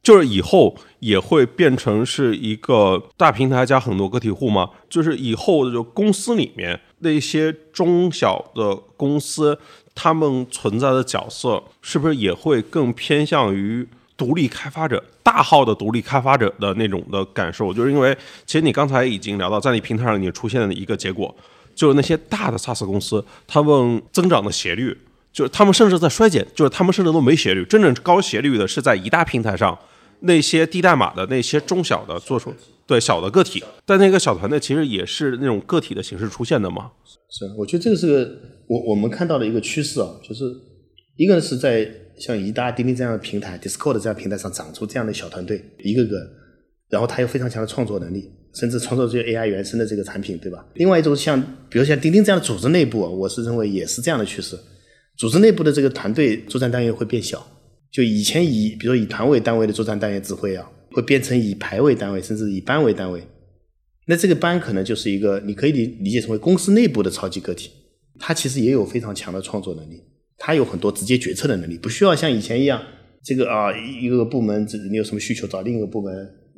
就是以后也会变成是一个大平台加很多个体户吗？就是以后的就公司里面那些中小的公司，他们存在的角色是不是也会更偏向于独立开发者、大号的独立开发者的那种的感受？就是因为其实你刚才已经聊到，在你平台上已经出现的一个结果，就是那些大的 SaaS 公司，他们增长的斜率，就是他们甚至在衰减，就是他们甚至都没斜率，真正高斜率的是在一大平台上。那些低代码的那些中小的做出对小的个体，但那个小团队其实也是那种个体的形式出现的嘛？是，我觉得这个是个我我们看到的一个趋势啊，就是一个是在像宜大、钉钉这样的平台，Discord 这样平台上长出这样的小团队，一个个，然后他有非常强的创作能力，甚至创作这些 AI 原生的这个产品，对吧？另外一种像，比如像钉钉这样的组织内部，我是认为也是这样的趋势，组织内部的这个团队作战单元会变小。就以前以，比如说以团为单位的作战单元指挥啊，会变成以排为单位，甚至以班为单位。那这个班可能就是一个，你可以理理解成为公司内部的超级个体，它其实也有非常强的创作能力，它有很多直接决策的能力，不需要像以前一样，这个啊一个部门这你有什么需求找另一个部门，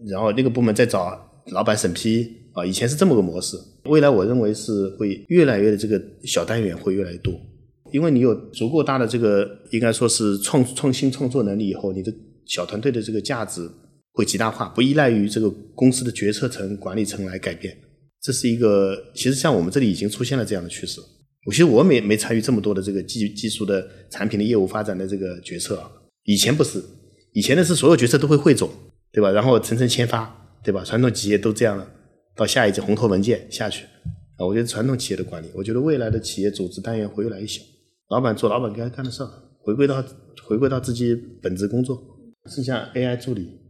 然后那个部门再找老板审批啊，以前是这么个模式。未来我认为是会越来越的这个小单元会越来越多。因为你有足够大的这个，应该说是创创新创作能力以后，你的小团队的这个价值会极大化，不依赖于这个公司的决策层、管理层来改变。这是一个，其实像我们这里已经出现了这样的趋势。我其实我没没参与这么多的这个技技术的产品的业务发展的这个决策啊。以前不是，以前的是所有决策都会汇总，对吧？然后层层签发，对吧？传统企业都这样了，到下一级红头文件下去啊。我觉得传统企业的管理，我觉得未来的企业组织单元会越来越小，老板做老板该干的事儿，回归到回归到自己本职工作，剩下 AI 助理。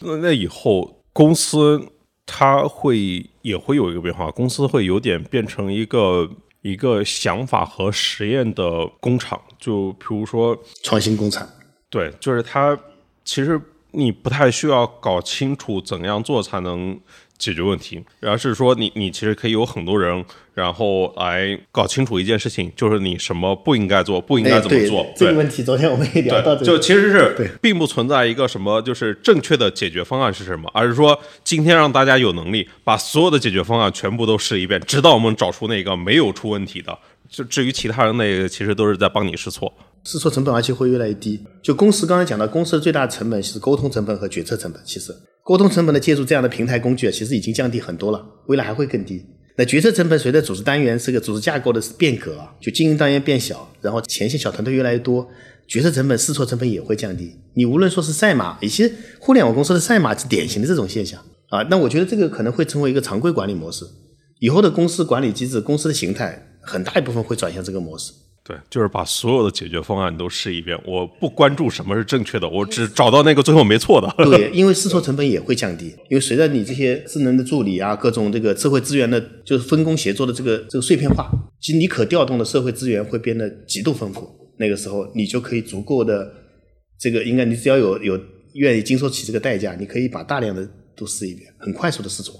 那那以后公司它会也会有一个变化，公司会有点变成一个一个想法和实验的工厂，就比如说创新工厂。对，就是它其实你不太需要搞清楚怎样做才能解决问题，而是说你你其实可以有很多人，然后来搞清楚一件事情，就是你什么不应该做，不应该怎么做。这个问题，昨天我们也聊到，就其实是并不存在一个什么就是正确的解决方案是什么，而是说今天让大家有能力把所有的解决方案全部都试一遍，直到我们找出那个没有出问题的。就至于其他人那个，其实都是在帮你试错。试错成本而且会越来越低。就公司刚才讲到，公司的最大成本是沟通成本和决策成本。其实沟通成本的借助这样的平台工具啊，其实已经降低很多了，未来还会更低。那决策成本随着组织单元这个组织架构的变革啊，就经营单元变小，然后前线小团队越来越多，决策成本、试错成本也会降低。你无论说是赛马，以及互联网公司的赛马是典型的这种现象啊。那我觉得这个可能会成为一个常规管理模式，以后的公司管理机制、公司的形态很大一部分会转向这个模式。对，就是把所有的解决方案都试一遍。我不关注什么是正确的，我只找到那个最后没错的。对，因为试错成本也会降低。因为随着你这些智能的助理啊，各种这个社会资源的，就是分工协作的这个这个碎片化，其实你可调动的社会资源会变得极度丰富。那个时候，你就可以足够的这个，应该你只要有有愿意经受起这个代价，你可以把大量的都试一遍，很快速的试错。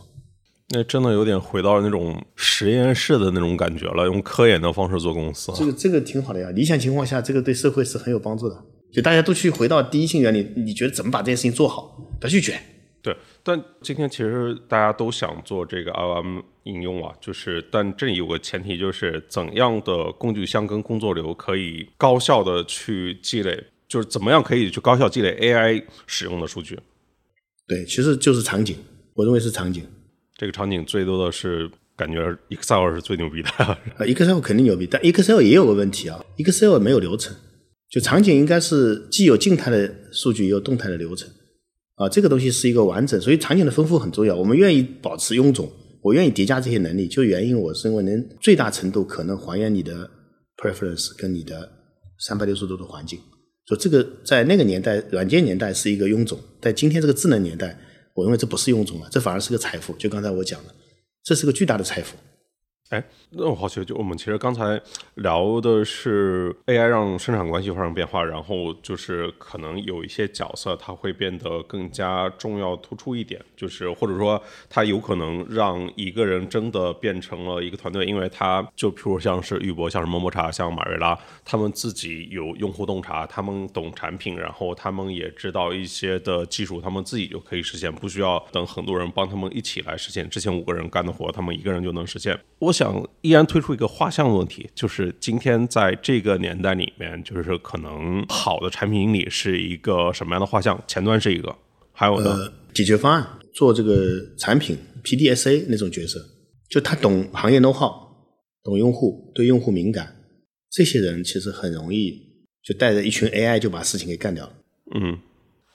那真的有点回到那种实验室的那种感觉了，用科研的方式做公司。这个这个挺好的呀，理想情况下，这个对社会是很有帮助的。就大家都去回到第一性原理，你觉得怎么把这件事情做好？不要去卷。对，但今天其实大家都想做这个 LM 应用啊，就是但这里有个前提，就是怎样的工具箱跟工作流可以高效的去积累，就是怎么样可以去高效积累 AI 使用的数据。对，其实就是场景，我认为是场景。这个场景最多的是感觉 Excel 是最牛逼的啊，Excel 肯定牛逼，但 Excel 也有个问题啊，Excel 没有流程，就场景应该是既有静态的数据，也有动态的流程啊，这个东西是一个完整，所以场景的丰富很重要。我们愿意保持臃肿，我愿意叠加这些能力，就原因我是认为能最大程度可能还原你的 preference 跟你的三百六十度的环境。就这个在那个年代，软件年代是一个臃肿，在今天这个智能年代。我认为这不是臃肿了，这反而是个财富。就刚才我讲的，这是个巨大的财富。哎，那我好奇，就我们其实刚才聊的是 AI 让生产关系发生变化，然后就是可能有一些角色它会变得更加重要、突出一点，就是或者说它有可能让一个人真的变成了一个团队，因为他就譬如像是玉博、像是么么茶、像马瑞拉，他们自己有用户洞察，他们懂产品，然后他们也知道一些的技术，他们自己就可以实现，不需要等很多人帮他们一起来实现。之前五个人干的活，他们一个人就能实现。我。想依然推出一个画像的问题，就是今天在这个年代里面，就是可能好的产品经理是一个什么样的画像？前端是一个，还有呢，解决方案做这个产品 PDSA 那种角色，就他懂行业 know how，懂用户，对用户敏感，这些人其实很容易就带着一群 AI 就把事情给干掉了。嗯，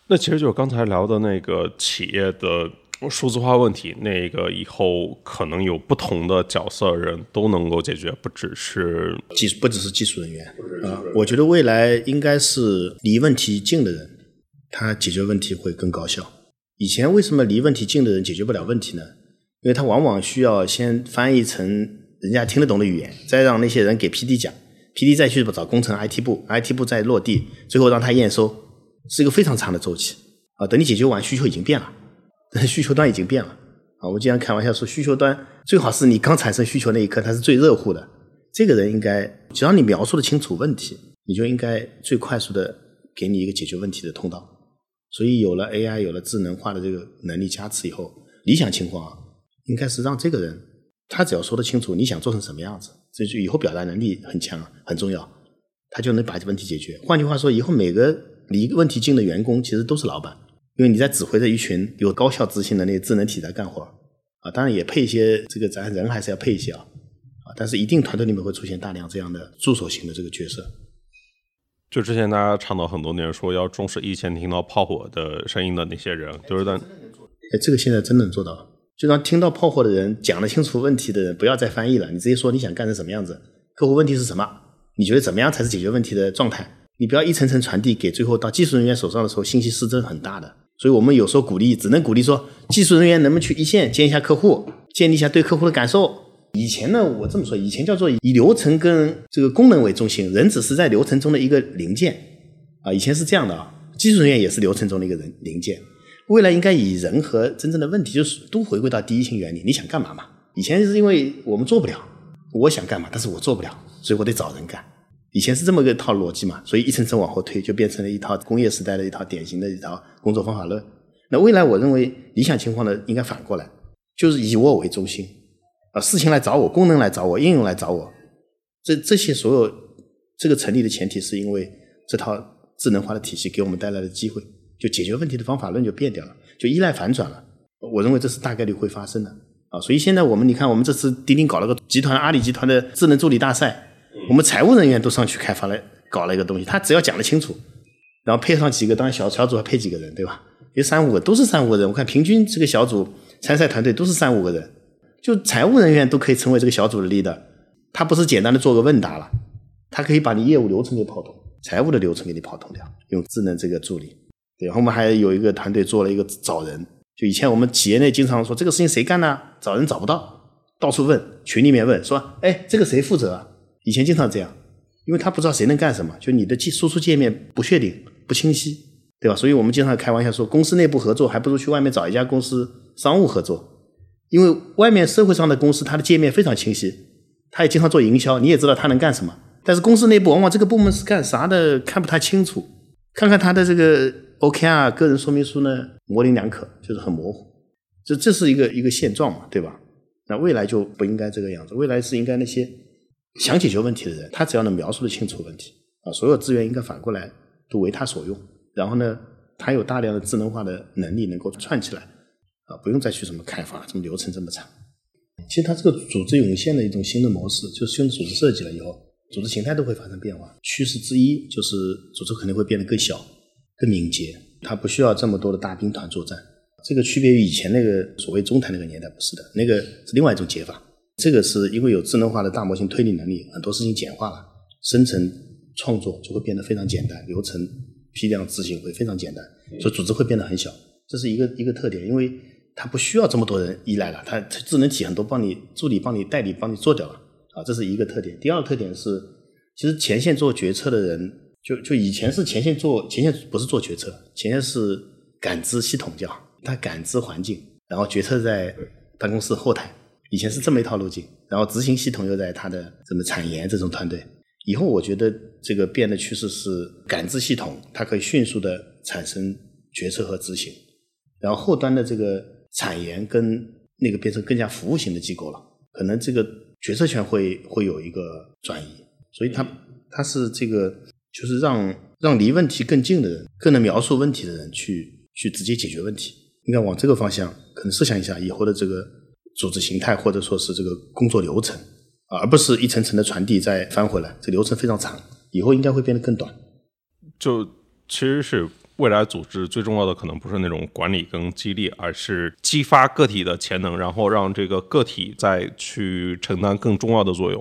那其实就是刚才聊的那个企业的。数字化问题，那个以后可能有不同的角色人都能够解决，不只是技术，不只是技术人员啊。我觉得未来应该是离问题近的人，他解决问题会更高效。以前为什么离问题近的人解决不了问题呢？因为他往往需要先翻译成人家听得懂的语言，再让那些人给 PD 讲，PD 再去找工程 IT 部，IT 部再落地，最后让他验收，是一个非常长的周期啊。等你解决完，需求已经变了。需求端已经变了啊！我经常开玩笑说，需求端最好是你刚产生需求那一刻，它是最热乎的。这个人应该，只要你描述的清楚问题，你就应该最快速的给你一个解决问题的通道。所以有了 AI，有了智能化的这个能力加持以后，理想情况啊，应该是让这个人，他只要说得清楚你想做成什么样子，这就以后表达能力很强很重要，他就能把这问题解决。换句话说，以后每个离问题近的员工，其实都是老板。因为你在指挥着一群有高效执行能力的智能体在干活啊，当然也配一些这个咱人还是要配一些啊，啊，但是一定团队里面会出现大量这样的助手型的这个角色。就之前大家倡导很多年说要重视以前听到炮火的声音的那些人，就是在，哎，这个现在真能做到，就让听到炮火的人讲得清楚问题的人不要再翻译了，你直接说你想干成什么样子，客户问题是什么，你觉得怎么样才是解决问题的状态？你不要一层层传递给最后到技术人员手上的时候，信息失真很大的。所以我们有时候鼓励，只能鼓励说，技术人员能不能去一线见一下客户，建立一下对客户的感受。以前呢，我这么说，以前叫做以流程跟这个功能为中心，人只是在流程中的一个零件啊。以前是这样的啊，技术人员也是流程中的一个人零件。未来应该以人和真正的问题，就是都回归到第一性原理。你想干嘛嘛？以前是因为我们做不了，我想干嘛，但是我做不了，所以我得找人干。以前是这么个套逻辑嘛，所以一层层往后推，就变成了一套工业时代的一套典型的一套工作方法论。那未来我认为理想情况呢，应该反过来，就是以我为中心。啊，事情来找我，功能来找我，应用来找我，这这些所有这个成立的前提，是因为这套智能化的体系给我们带来的机会，就解决问题的方法论就变掉了，就依赖反转了。我认为这是大概率会发生的啊。所以现在我们你看，我们这次钉钉搞了个集团阿里集团的智能助理大赛，我们财务人员都上去开发了，搞了一个东西，他只要讲得清楚，然后配上几个，当然小小组还配几个人，对吧？有三五个都是三五个人，我看平均这个小组参赛团队都是三五个人。就财务人员都可以成为这个小组的 leader，他不是简单的做个问答了，他可以把你业务流程给跑通，财务的流程给你跑通掉，用智能这个助理。对，后我们还有一个团队做了一个找人，就以前我们企业内经常说这个事情谁干呢？找人找不到，到处问，群里面问，说哎这个谁负责？以前经常这样，因为他不知道谁能干什么，就你的输出界面不确定、不清晰，对吧？所以我们经常开玩笑说，公司内部合作还不如去外面找一家公司商务合作。因为外面社会上的公司，它的界面非常清晰，他也经常做营销，你也知道他能干什么。但是公司内部往往这个部门是干啥的，看不太清楚。看看他的这个 OKR 个人说明书呢，模棱两可，就是很模糊。这这是一个一个现状嘛，对吧？那未来就不应该这个样子，未来是应该那些想解决问题的人，他只要能描述的清楚问题啊，所有资源应该反过来都为他所用。然后呢，他有大量的智能化的能力能够串起来。啊，不用再去什么开发，什么流程这么长。其实它这个组织涌现的一种新的模式，就是新的组织设计了以后，组织形态都会发生变化。趋势之一就是组织肯定会变得更小、更敏捷，它不需要这么多的大兵团作战。这个区别于以前那个所谓中台那个年代不是的，那个是另外一种解法。这个是因为有智能化的大模型推理能力，很多事情简化了，生成创作就会变得非常简单，流程批量执行会非常简单，所以组织会变得很小。这是一个一个特点，因为。它不需要这么多人依赖了，它智能体很多帮你助理、帮你代理、帮你做掉了啊，这是一个特点。第二个特点是，其实前线做决策的人，就就以前是前线做前线不是做决策，前线是感知系统叫，他感知环境，然后决策在办公室后台，以前是这么一套路径，然后执行系统又在它的什么产研这种团队。以后我觉得这个变的趋势是感知系统，它可以迅速的产生决策和执行，然后后端的这个。产研跟那个变成更加服务型的机构了，可能这个决策权会会有一个转移，所以它它是这个就是让让离问题更近的人，更能描述问题的人去去直接解决问题，应该往这个方向可能设想一下以后的这个组织形态或者说是这个工作流程啊，而不是一层层的传递再翻回来，这流程非常长，以后应该会变得更短。就其实是。未来组织最重要的可能不是那种管理跟激励，而是激发个体的潜能，然后让这个个体再去承担更重要的作用。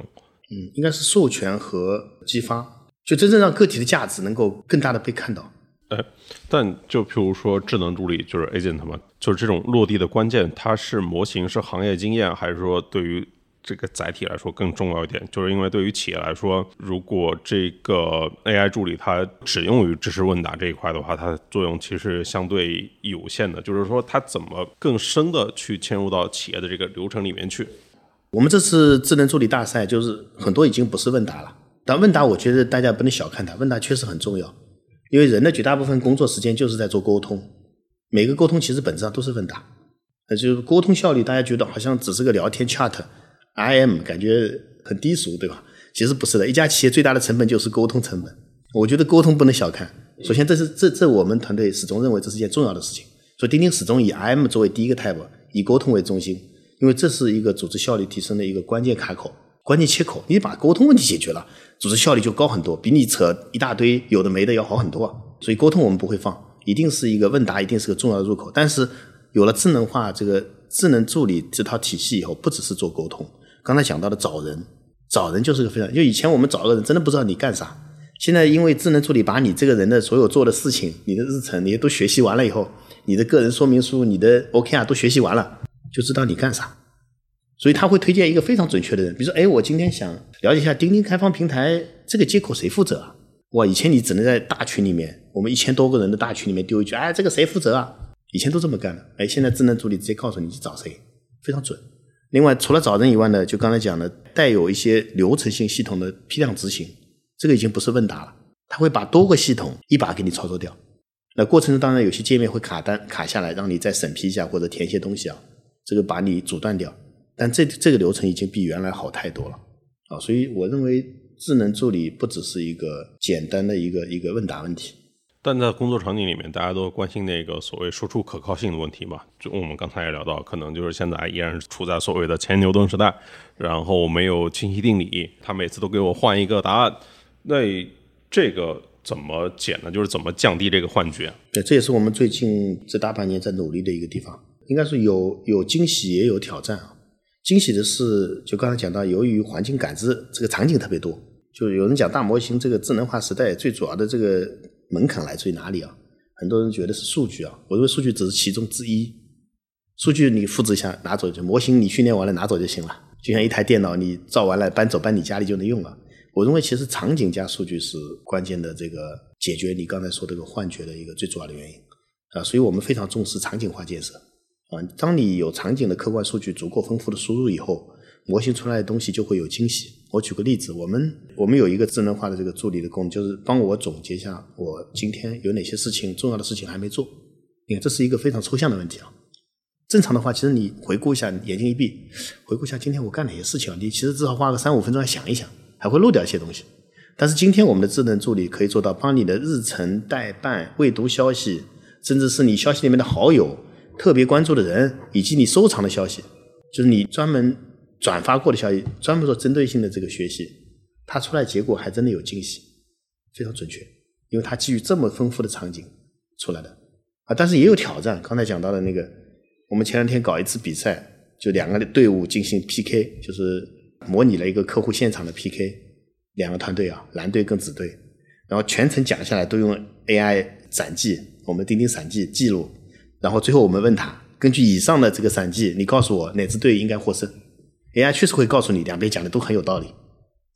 嗯，应该是授权和激发，就真正让个体的价值能够更大的被看到。哎，但就譬如说智能助理，就是 agent 嘛，就是这种落地的关键，它是模型，是行业经验，还是说对于？这个载体来说更重要一点，就是因为对于企业来说，如果这个 AI 助理它只用于知识问答这一块的话，它的作用其实相对有限的。就是说，它怎么更深的去嵌入到企业的这个流程里面去？我们这次智能助理大赛就是很多已经不是问答了，但问答我觉得大家不能小看它，问答确实很重要，因为人的绝大部分工作时间就是在做沟通，每个沟通其实本质上都是问答，那就是沟通效率，大家觉得好像只是个聊天 chat。I M 感觉很低俗，对吧？其实不是的，一家企业最大的成本就是沟通成本。我觉得沟通不能小看。首先，这是这这我们团队始终认为这是件重要的事情。所以，钉钉始终以 I M 作为第一个 type，以沟通为中心，因为这是一个组织效率提升的一个关键卡口。关键切口，你把沟通问题解决了，组织效率就高很多，比你扯一大堆有的没的要好很多。所以沟通我们不会放，一定是一个问答，一定是个重要的入口。但是有了智能化这个智能助理这套体系以后，不只是做沟通，刚才讲到的找人，找人就是个非常，就以前我们找个人真的不知道你干啥，现在因为智能助理把你这个人的所有做的事情、你的日程，你都学习完了以后，你的个人说明书、你的 OKR 都学习完了，就知道你干啥。所以他会推荐一个非常准确的人，比如说，哎，我今天想了解一下钉钉开放平台这个接口谁负责啊？哇，以前你只能在大群里面，我们一千多个人的大群里面丢一句，哎，这个谁负责啊？以前都这么干的，哎，现在智能助理直接告诉你去找谁，非常准。另外，除了找人以外呢，就刚才讲的，带有一些流程性系统的批量执行，这个已经不是问答了，他会把多个系统一把给你操作掉。那过程中当然有些界面会卡单卡下来，让你再审批一下或者填一些东西啊，这个把你阻断掉。但这这个流程已经比原来好太多了啊，所以我认为智能助理不只是一个简单的一个一个问答问题。但在工作场景里面，大家都关心那个所谓输出可靠性的问题嘛。就我们刚才也聊到，可能就是现在依然是处在所谓的前牛顿时代，然后没有清晰定理，他每次都给我换一个答案。那这个怎么解呢？就是怎么降低这个幻觉？对，这也是我们最近这大半年在努力的一个地方。应该是有有惊喜，也有挑战啊。惊喜的是，就刚才讲到，由于环境感知这个场景特别多，就有人讲大模型这个智能化时代最主要的这个门槛来自于哪里啊？很多人觉得是数据啊，我认为数据只是其中之一。数据你复制一下拿走就，模型你训练完了拿走就行了，就像一台电脑你造完了搬走搬你家里就能用了。我认为其实场景加数据是关键的这个解决你刚才说这个幻觉的一个最主要的原因啊，所以我们非常重视场景化建设。啊，当你有场景的客观数据足够丰富的输入以后，模型出来的东西就会有惊喜。我举个例子，我们我们有一个智能化的这个助理的功能，就是帮我总结一下我今天有哪些事情重要的事情还没做。你看，这是一个非常抽象的问题啊。正常的话，其实你回顾一下，眼睛一闭，回顾一下今天我干哪些事情，你其实至少花个三五分钟来想一想，还会漏掉一些东西。但是今天我们的智能助理可以做到，帮你的日程代办、未读消息，甚至是你消息里面的好友。特别关注的人，以及你收藏的消息，就是你专门转发过的消息，专门做针对性的这个学习，它出来结果还真的有惊喜，非常准确，因为它基于这么丰富的场景出来的啊，但是也有挑战。刚才讲到的那个，我们前两天搞一次比赛，就两个队伍进行 PK，就是模拟了一个客户现场的 PK，两个团队啊，蓝队跟紫队，然后全程讲下来都用 AI 展记，我们钉钉闪记记录。然后最后我们问他，根据以上的这个散记，你告诉我哪支队应该获胜？AI 确实会告诉你，两边讲的都很有道理，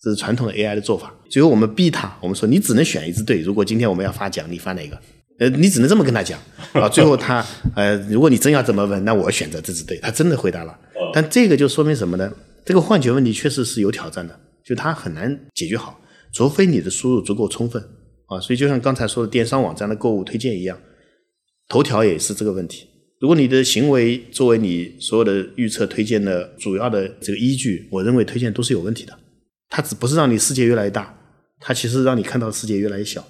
这是传统的 AI 的做法。最后我们逼他，我们说你只能选一支队。如果今天我们要发奖，你发哪个？呃，你只能这么跟他讲啊。最后他呃，如果你真要这么问，那我选择这支队。他真的回答了。但这个就说明什么呢？这个幻觉问题确实是有挑战的，就它很难解决好，除非你的输入足够充分啊。所以就像刚才说的电商网站的购物推荐一样。头条也是这个问题。如果你的行为作为你所有的预测推荐的主要的这个依据，我认为推荐都是有问题的。它只不是让你世界越来越大，它其实让你看到的世界越来越小。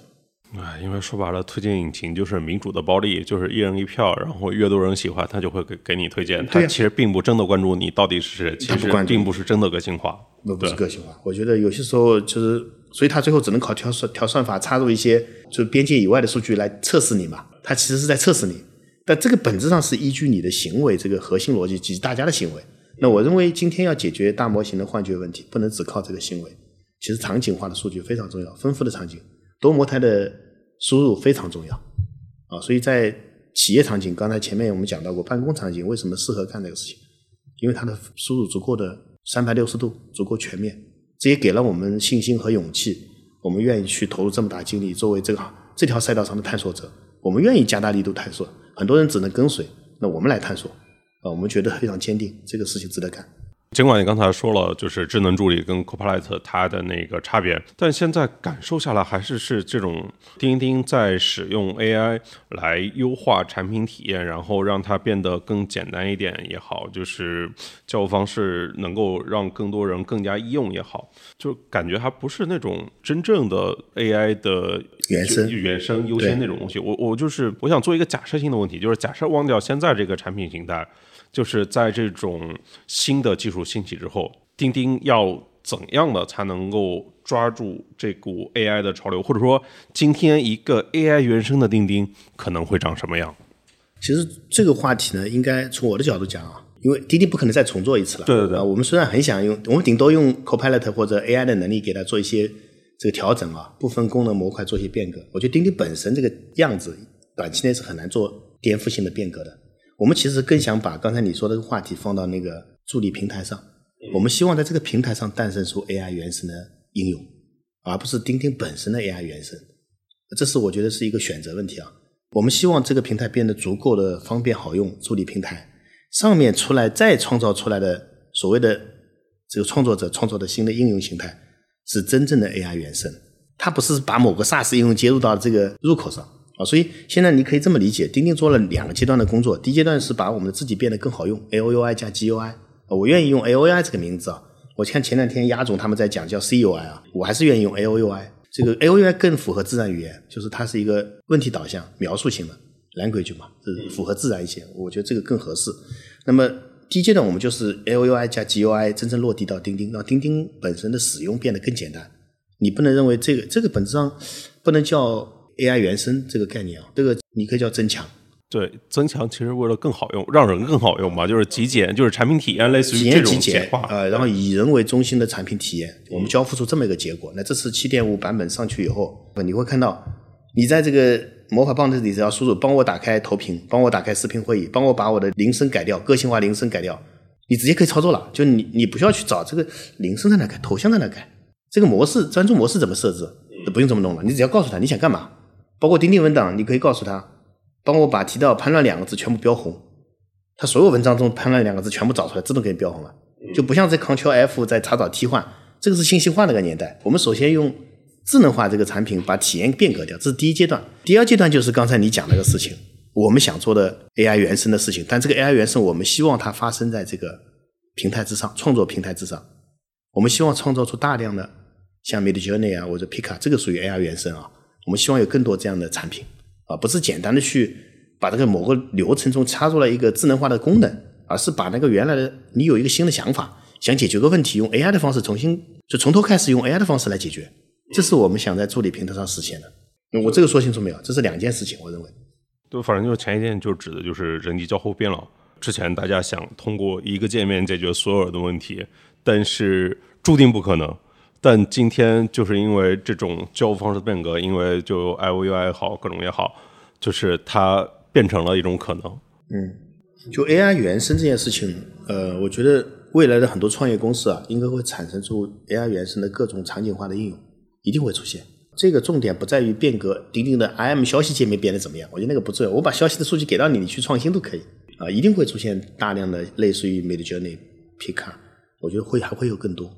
啊，因为说白了，推荐引擎就是民主的暴力，就是一人一票，然后越多人喜欢，他就会给给你推荐。他其实并不真的关注你到底是谁，其实并不是真的个性化。那不是个性化。我觉得有些时候就是，所以他最后只能靠调算调算法插入一些就是边界以外的数据来测试你嘛。它其实是在测试你，但这个本质上是依据你的行为这个核心逻辑及大家的行为。那我认为今天要解决大模型的幻觉问题，不能只靠这个行为。其实场景化的数据非常重要，丰富的场景、多模态的输入非常重要啊。所以在企业场景，刚才前面我们讲到过，办公场景为什么适合干这个事情？因为它的输入足够的三百六十度，足够全面，这也给了我们信心和勇气，我们愿意去投入这么大精力，作为这个这条赛道上的探索者。我们愿意加大力度探索，很多人只能跟随，那我们来探索，啊，我们觉得非常坚定，这个事情值得干。尽管你刚才说了，就是智能助理跟 Copilot 它的那个差别，但现在感受下来还是是这种钉钉在使用 AI 来优化产品体验，然后让它变得更简单一点也好，就是交互方式能够让更多人更加易用也好，就感觉还不是那种真正的 AI 的原生原生优先那种东西。我我就是我想做一个假设性的问题，就是假设忘掉现在这个产品形态。就是在这种新的技术兴起之后，钉钉要怎样的才能够抓住这股 AI 的潮流，或者说今天一个 AI 原生的钉钉可能会长什么样？其实这个话题呢，应该从我的角度讲啊，因为滴滴不可能再重做一次了。对对对啊，我们虽然很想用，我们顶多用 Copilot 或者 AI 的能力给它做一些这个调整啊，部分功能模块做一些变革。我觉得钉钉本身这个样子，短期内是很难做颠覆性的变革的。我们其实更想把刚才你说的话题放到那个助力平台上，我们希望在这个平台上诞生出 AI 原生的应用，而不是钉钉本身的 AI 原生。这是我觉得是一个选择问题啊。我们希望这个平台变得足够的方便好用，助力平台上面出来再创造出来的所谓的这个创作者创造的新的应用形态是真正的 AI 原生，它不是把某个 SaaS 应用接入到这个入口上啊。所以现在你可以这么理解，钉钉做了两个阶段的工作，第一阶段是把我们自己变得更好用，AOUI 加 GUI，我愿意用 AOUI 这个名字啊。我看前两天鸭总他们在讲叫 CUI 啊，我还是愿意用 AOUI。这个 A O U I 更符合自然语言，就是它是一个问题导向、描述型的 language 嘛，是符合自然一些。我觉得这个更合适。那么第一阶段我们就是 A O U I 加 G U I 真正落地到钉钉，让钉钉本身的使用变得更简单。你不能认为这个这个本质上不能叫 A I 原生这个概念啊，这个你可以叫增强。对，增强其实为了更好用，让人更好用嘛，就是极简，就是产品体验类似于这种简化，呃，然后以人为中心的产品体验，我们交付出这么一个结果。那这次七点五版本上去以后，你会看到，你在这个魔法棒子里只要输入“帮我打开投屏，帮我打开视频会议，帮我把我的铃声改掉，个性化铃声改掉”，你直接可以操作了。就你你不需要去找这个铃声在哪改，头像在哪改，这个模式专注模式怎么设置，都不用这么弄了。你只要告诉他你想干嘛，包括钉钉文档，你可以告诉他。帮我把提到“叛乱”两个字全部标红，他所有文章中“叛乱”两个字全部找出来，自动给你标红了，就不像在 Ctrl F 在查找替换，这个是信息化那个年代。我们首先用智能化这个产品把体验变革掉，这是第一阶段。第二阶段就是刚才你讲那个事情，我们想做的 AI 原生的事情，但这个 AI 原生我们希望它发生在这个平台之上，创作平台之上。我们希望创造出大量的像 Midjourney 啊或者 Pika，这个属于 AI 原生啊。我们希望有更多这样的产品。啊，不是简单的去把这个某个流程中插入了一个智能化的功能，而是把那个原来的你有一个新的想法，想解决个问题，用 AI 的方式重新就从头开始用 AI 的方式来解决，这是我们想在助理平台上实现的。我这个说清楚没有？这是两件事情，我认为。对，反正就前一件就指的就是人机交互变了。之前大家想通过一个界面解决所有的问题，但是注定不可能。但今天就是因为这种交互方式的变革，因为就 I O U I 也好，各种也好，就是它变成了一种可能。嗯，就 A I 原生这件事情，呃，我觉得未来的很多创业公司啊，应该会产生出 A I 原生的各种场景化的应用，一定会出现。这个重点不在于变革钉钉的 I M 消息界面变得怎么样，我觉得那个不重要。我把消息的数据给到你，你去创新都可以啊，一定会出现大量的类似于 Midjourney、p i c a 我觉得会还会有更多。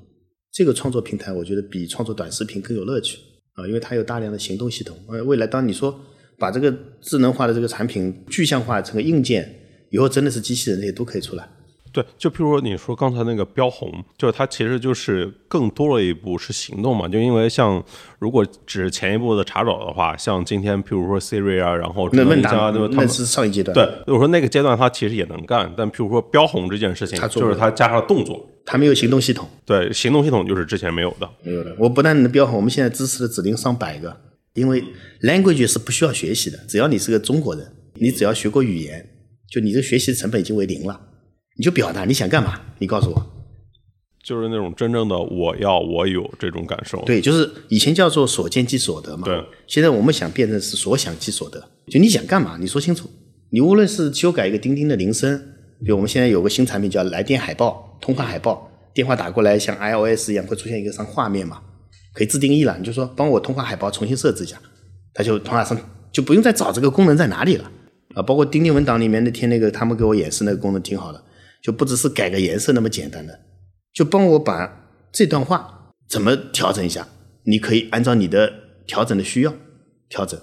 这个创作平台，我觉得比创作短视频更有乐趣啊，因为它有大量的行动系统。呃，未来当你说把这个智能化的这个产品具象化成个硬件，以后真的是机器人这些都可以出来。对，就譬如说你说刚才那个标红，就是它其实就是更多了一步是行动嘛。就因为像如果只是前一步的查找的话，像今天譬如说 Siri 啊，然后那问答，那是上一阶段。对，我说那个阶段它其实也能干，但譬如说标红这件事情，就是它加上了动作，它没有行动系统。对，行动系统就是之前没有的。没有的。我不但能标红，我们现在支持的指令上百个，因为 language 是不需要学习的，只要你是个中国人，你只要学过语言，就你这学习的成本已经为零了。你就表达你想干嘛？你告诉我，就是那种真正的我要我有这种感受。对，就是以前叫做所见即所得嘛。对，现在我们想变成是所想即所得。就你想干嘛？你说清楚。你无论是修改一个钉钉的铃声，比如我们现在有个新产品叫来电海报、通话海报，电话打过来像 iOS 一样会出现一个张画面嘛，可以自定义了。你就说帮我通话海报重新设置一下，它就通话上就不用再找这个功能在哪里了啊。包括钉钉文档里面那天那个他们给我演示那个功能挺好的。就不只是改个颜色那么简单的，就帮我把这段话怎么调整一下，你可以按照你的调整的需要调整，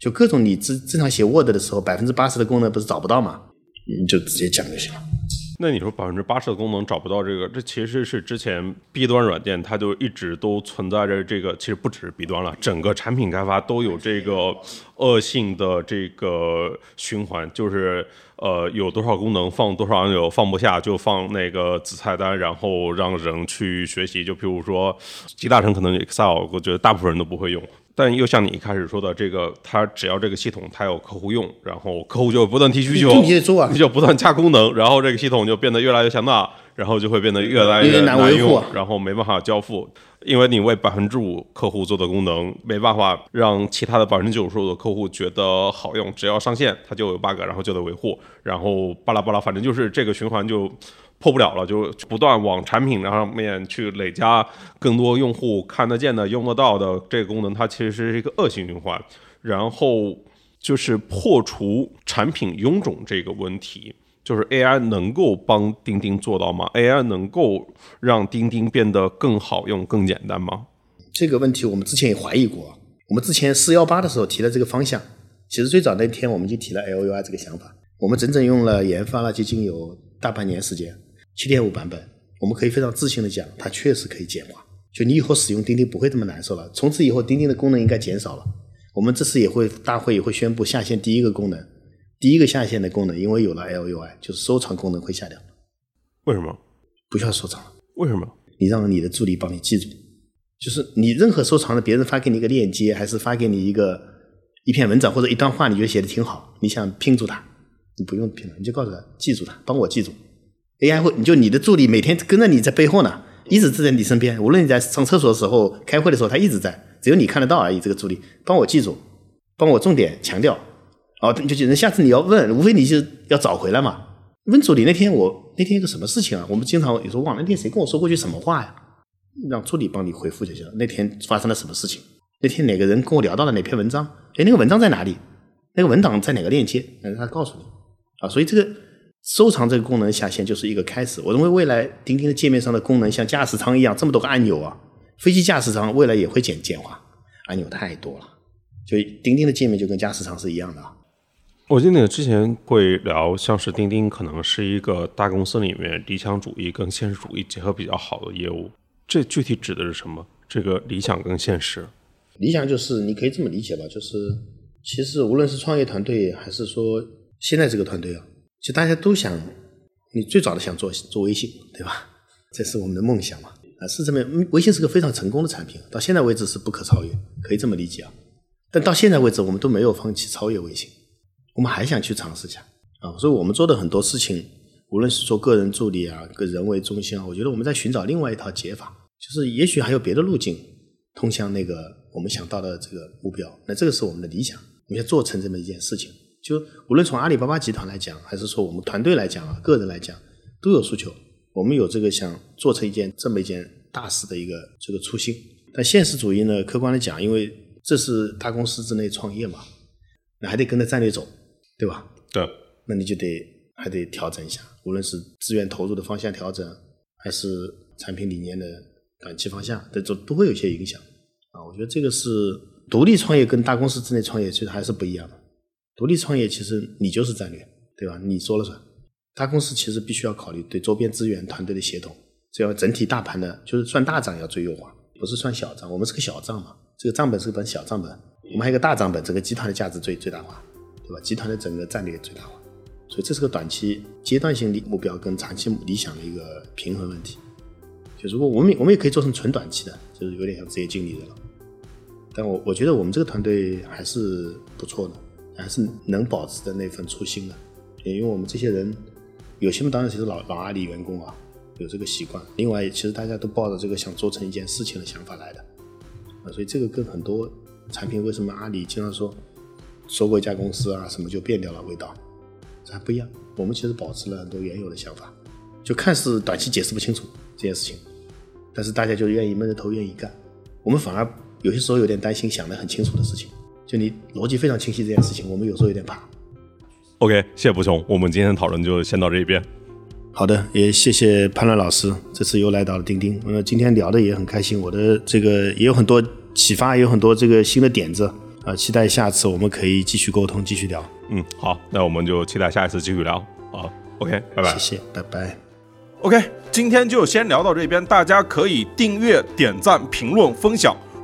就各种你正正常写 Word 的时候，百分之八十的功能不是找不到吗？你就直接讲就行了。那你说百分之八十的功能找不到这个，这其实是之前 B 端软件它就一直都存在着这个，其实不只是 B 端了，整个产品开发都有这个恶性的这个循环，就是呃有多少功能放多少按钮放不下就放那个子菜单，然后让人去学习。就比如说集大成可能 Excel，我觉得大部分人都不会用。但又像你一开始说的，这个它只要这个系统它有客户用，然后客户就不断提需求，你做啊，你就不断加功能，然后这个系统就变得越来越强大，然后就会变得越来越难维护，然后没办法交付，因为你为百分之五客户做的功能，没办法让其他的百分之九十五的客户觉得好用，只要上线它就有 bug，然后就得维护，然后巴拉巴拉，反正就是这个循环就。破不了了，就不断往产品上面去累加更多用户看得见的、用得到的这个功能，它其实是一个恶性循环。然后就是破除产品臃肿这个问题，就是 AI 能够帮钉钉做到吗？AI 能够让钉钉变得更好用、更简单吗？这个问题我们之前也怀疑过。我们之前四幺八的时候提了这个方向，其实最早那天我们就提了 LUI 这个想法，我们整整用了研发了接近有大半年时间。七点五版本，我们可以非常自信的讲，它确实可以简化。就你以后使用钉钉不会这么难受了。从此以后，钉钉的功能应该减少了。我们这次也会大会也会宣布下线第一个功能，第一个下线的功能，因为有了 LUI，就是收藏功能会下掉。为什么？不需要收藏了？为什么？你让你的助理帮你记住，就是你任何收藏的，别人发给你一个链接，还是发给你一个一篇文章或者一段话，你觉得写的挺好，你想拼住它，你不用拼了，你就告诉他记住它，帮我记住。AI 会，你就你的助理每天跟着你在背后呢，一直在你身边。无论你在上厕所的时候、开会的时候，他一直在，只有你看得到而已。这个助理帮我记住，帮我重点强调。哦，就就下次你要问，无非你就要找回来嘛。问助理那天我那天一个什么事情啊？我们经常有时候忘了那天谁跟我说过句什么话呀？让助理帮你回复就行了。那天发生了什么事情？那天哪个人跟我聊到了哪篇文章？哎，那个文章在哪里？那个文档在哪个链接？让他告诉你啊。所以这个。收藏这个功能下线就是一个开始。我认为未来钉钉的界面上的功能像驾驶舱一样这么多个按钮啊，飞机驾驶舱未来也会简简化，按钮太多了。就钉钉的界面就跟驾驶舱是一样的。我记得之前会聊，像是钉钉可能是一个大公司里面理想主义跟现实主义结合比较好的业务。这具体指的是什么？这个理想跟现实？理想就是你可以这么理解吧，就是其实无论是创业团队还是说现在这个团队啊。就大家都想，你最早的想做做微信，对吧？这是我们的梦想嘛？啊，是这么，微信是个非常成功的产品，到现在为止是不可超越，可以这么理解啊。但到现在为止，我们都没有放弃超越微信，我们还想去尝试一下啊。所以我们做的很多事情，无论是做个人助理啊，个人为中心啊，我觉得我们在寻找另外一套解法，就是也许还有别的路径通向那个我们想到的这个目标。那这个是我们的理想，我们要做成这么一件事情。就无论从阿里巴巴集团来讲，还是说我们团队来讲啊，个人来讲，都有诉求。我们有这个想做成一件这么一件大事的一个这个初心。但现实主义呢，客观的讲，因为这是大公司之内创业嘛，那还得跟着战略走，对吧？对。那你就得还得调整一下，无论是资源投入的方向调整，还是产品理念的短期方向，这都都会有一些影响啊。我觉得这个是独立创业跟大公司之内创业其实还是不一样的。独立创业其实你就是战略，对吧？你说了算。大公司其实必须要考虑对周边资源、团队的协同，这样整体大盘的，就是算大账要最优化，不是算小账。我们是个小账嘛，这个账本是本小账本，我们还有个大账本，整个集团的价值最最大化，对吧？集团的整个战略最大化，所以这是个短期阶段性的目标跟长期理想的一个平衡问题。就如果我们我们也可以做成纯短期的，就是有点像职业经理人了。但我我觉得我们这个团队还是不错的。还是能保持的那份初心的，因为我们这些人，有些人当然其实老老阿里员工啊，有这个习惯。另外，其实大家都抱着这个想做成一件事情的想法来的，啊，所以这个跟很多产品为什么阿里经常说收购一家公司啊，什么就变掉了味道，这还不一样。我们其实保持了很多原有的想法，就看似短期解释不清楚这件事情，但是大家就愿意闷着头愿意干。我们反而有些时候有点担心想得很清楚的事情。就你逻辑非常清晰这件事情，我们有时候有点怕。OK，谢谢不穷，我们今天的讨论就先到这一边。好的，也谢谢潘乱老师，这次又来到了钉钉，呃，今天聊的也很开心，我的这个也有很多启发，也有很多这个新的点子啊，期待下次我们可以继续沟通，继续聊。嗯，好，那我们就期待下一次继续聊。好，OK，拜拜。谢谢，拜拜。OK，今天就先聊到这边，大家可以订阅、点赞、评论、分享。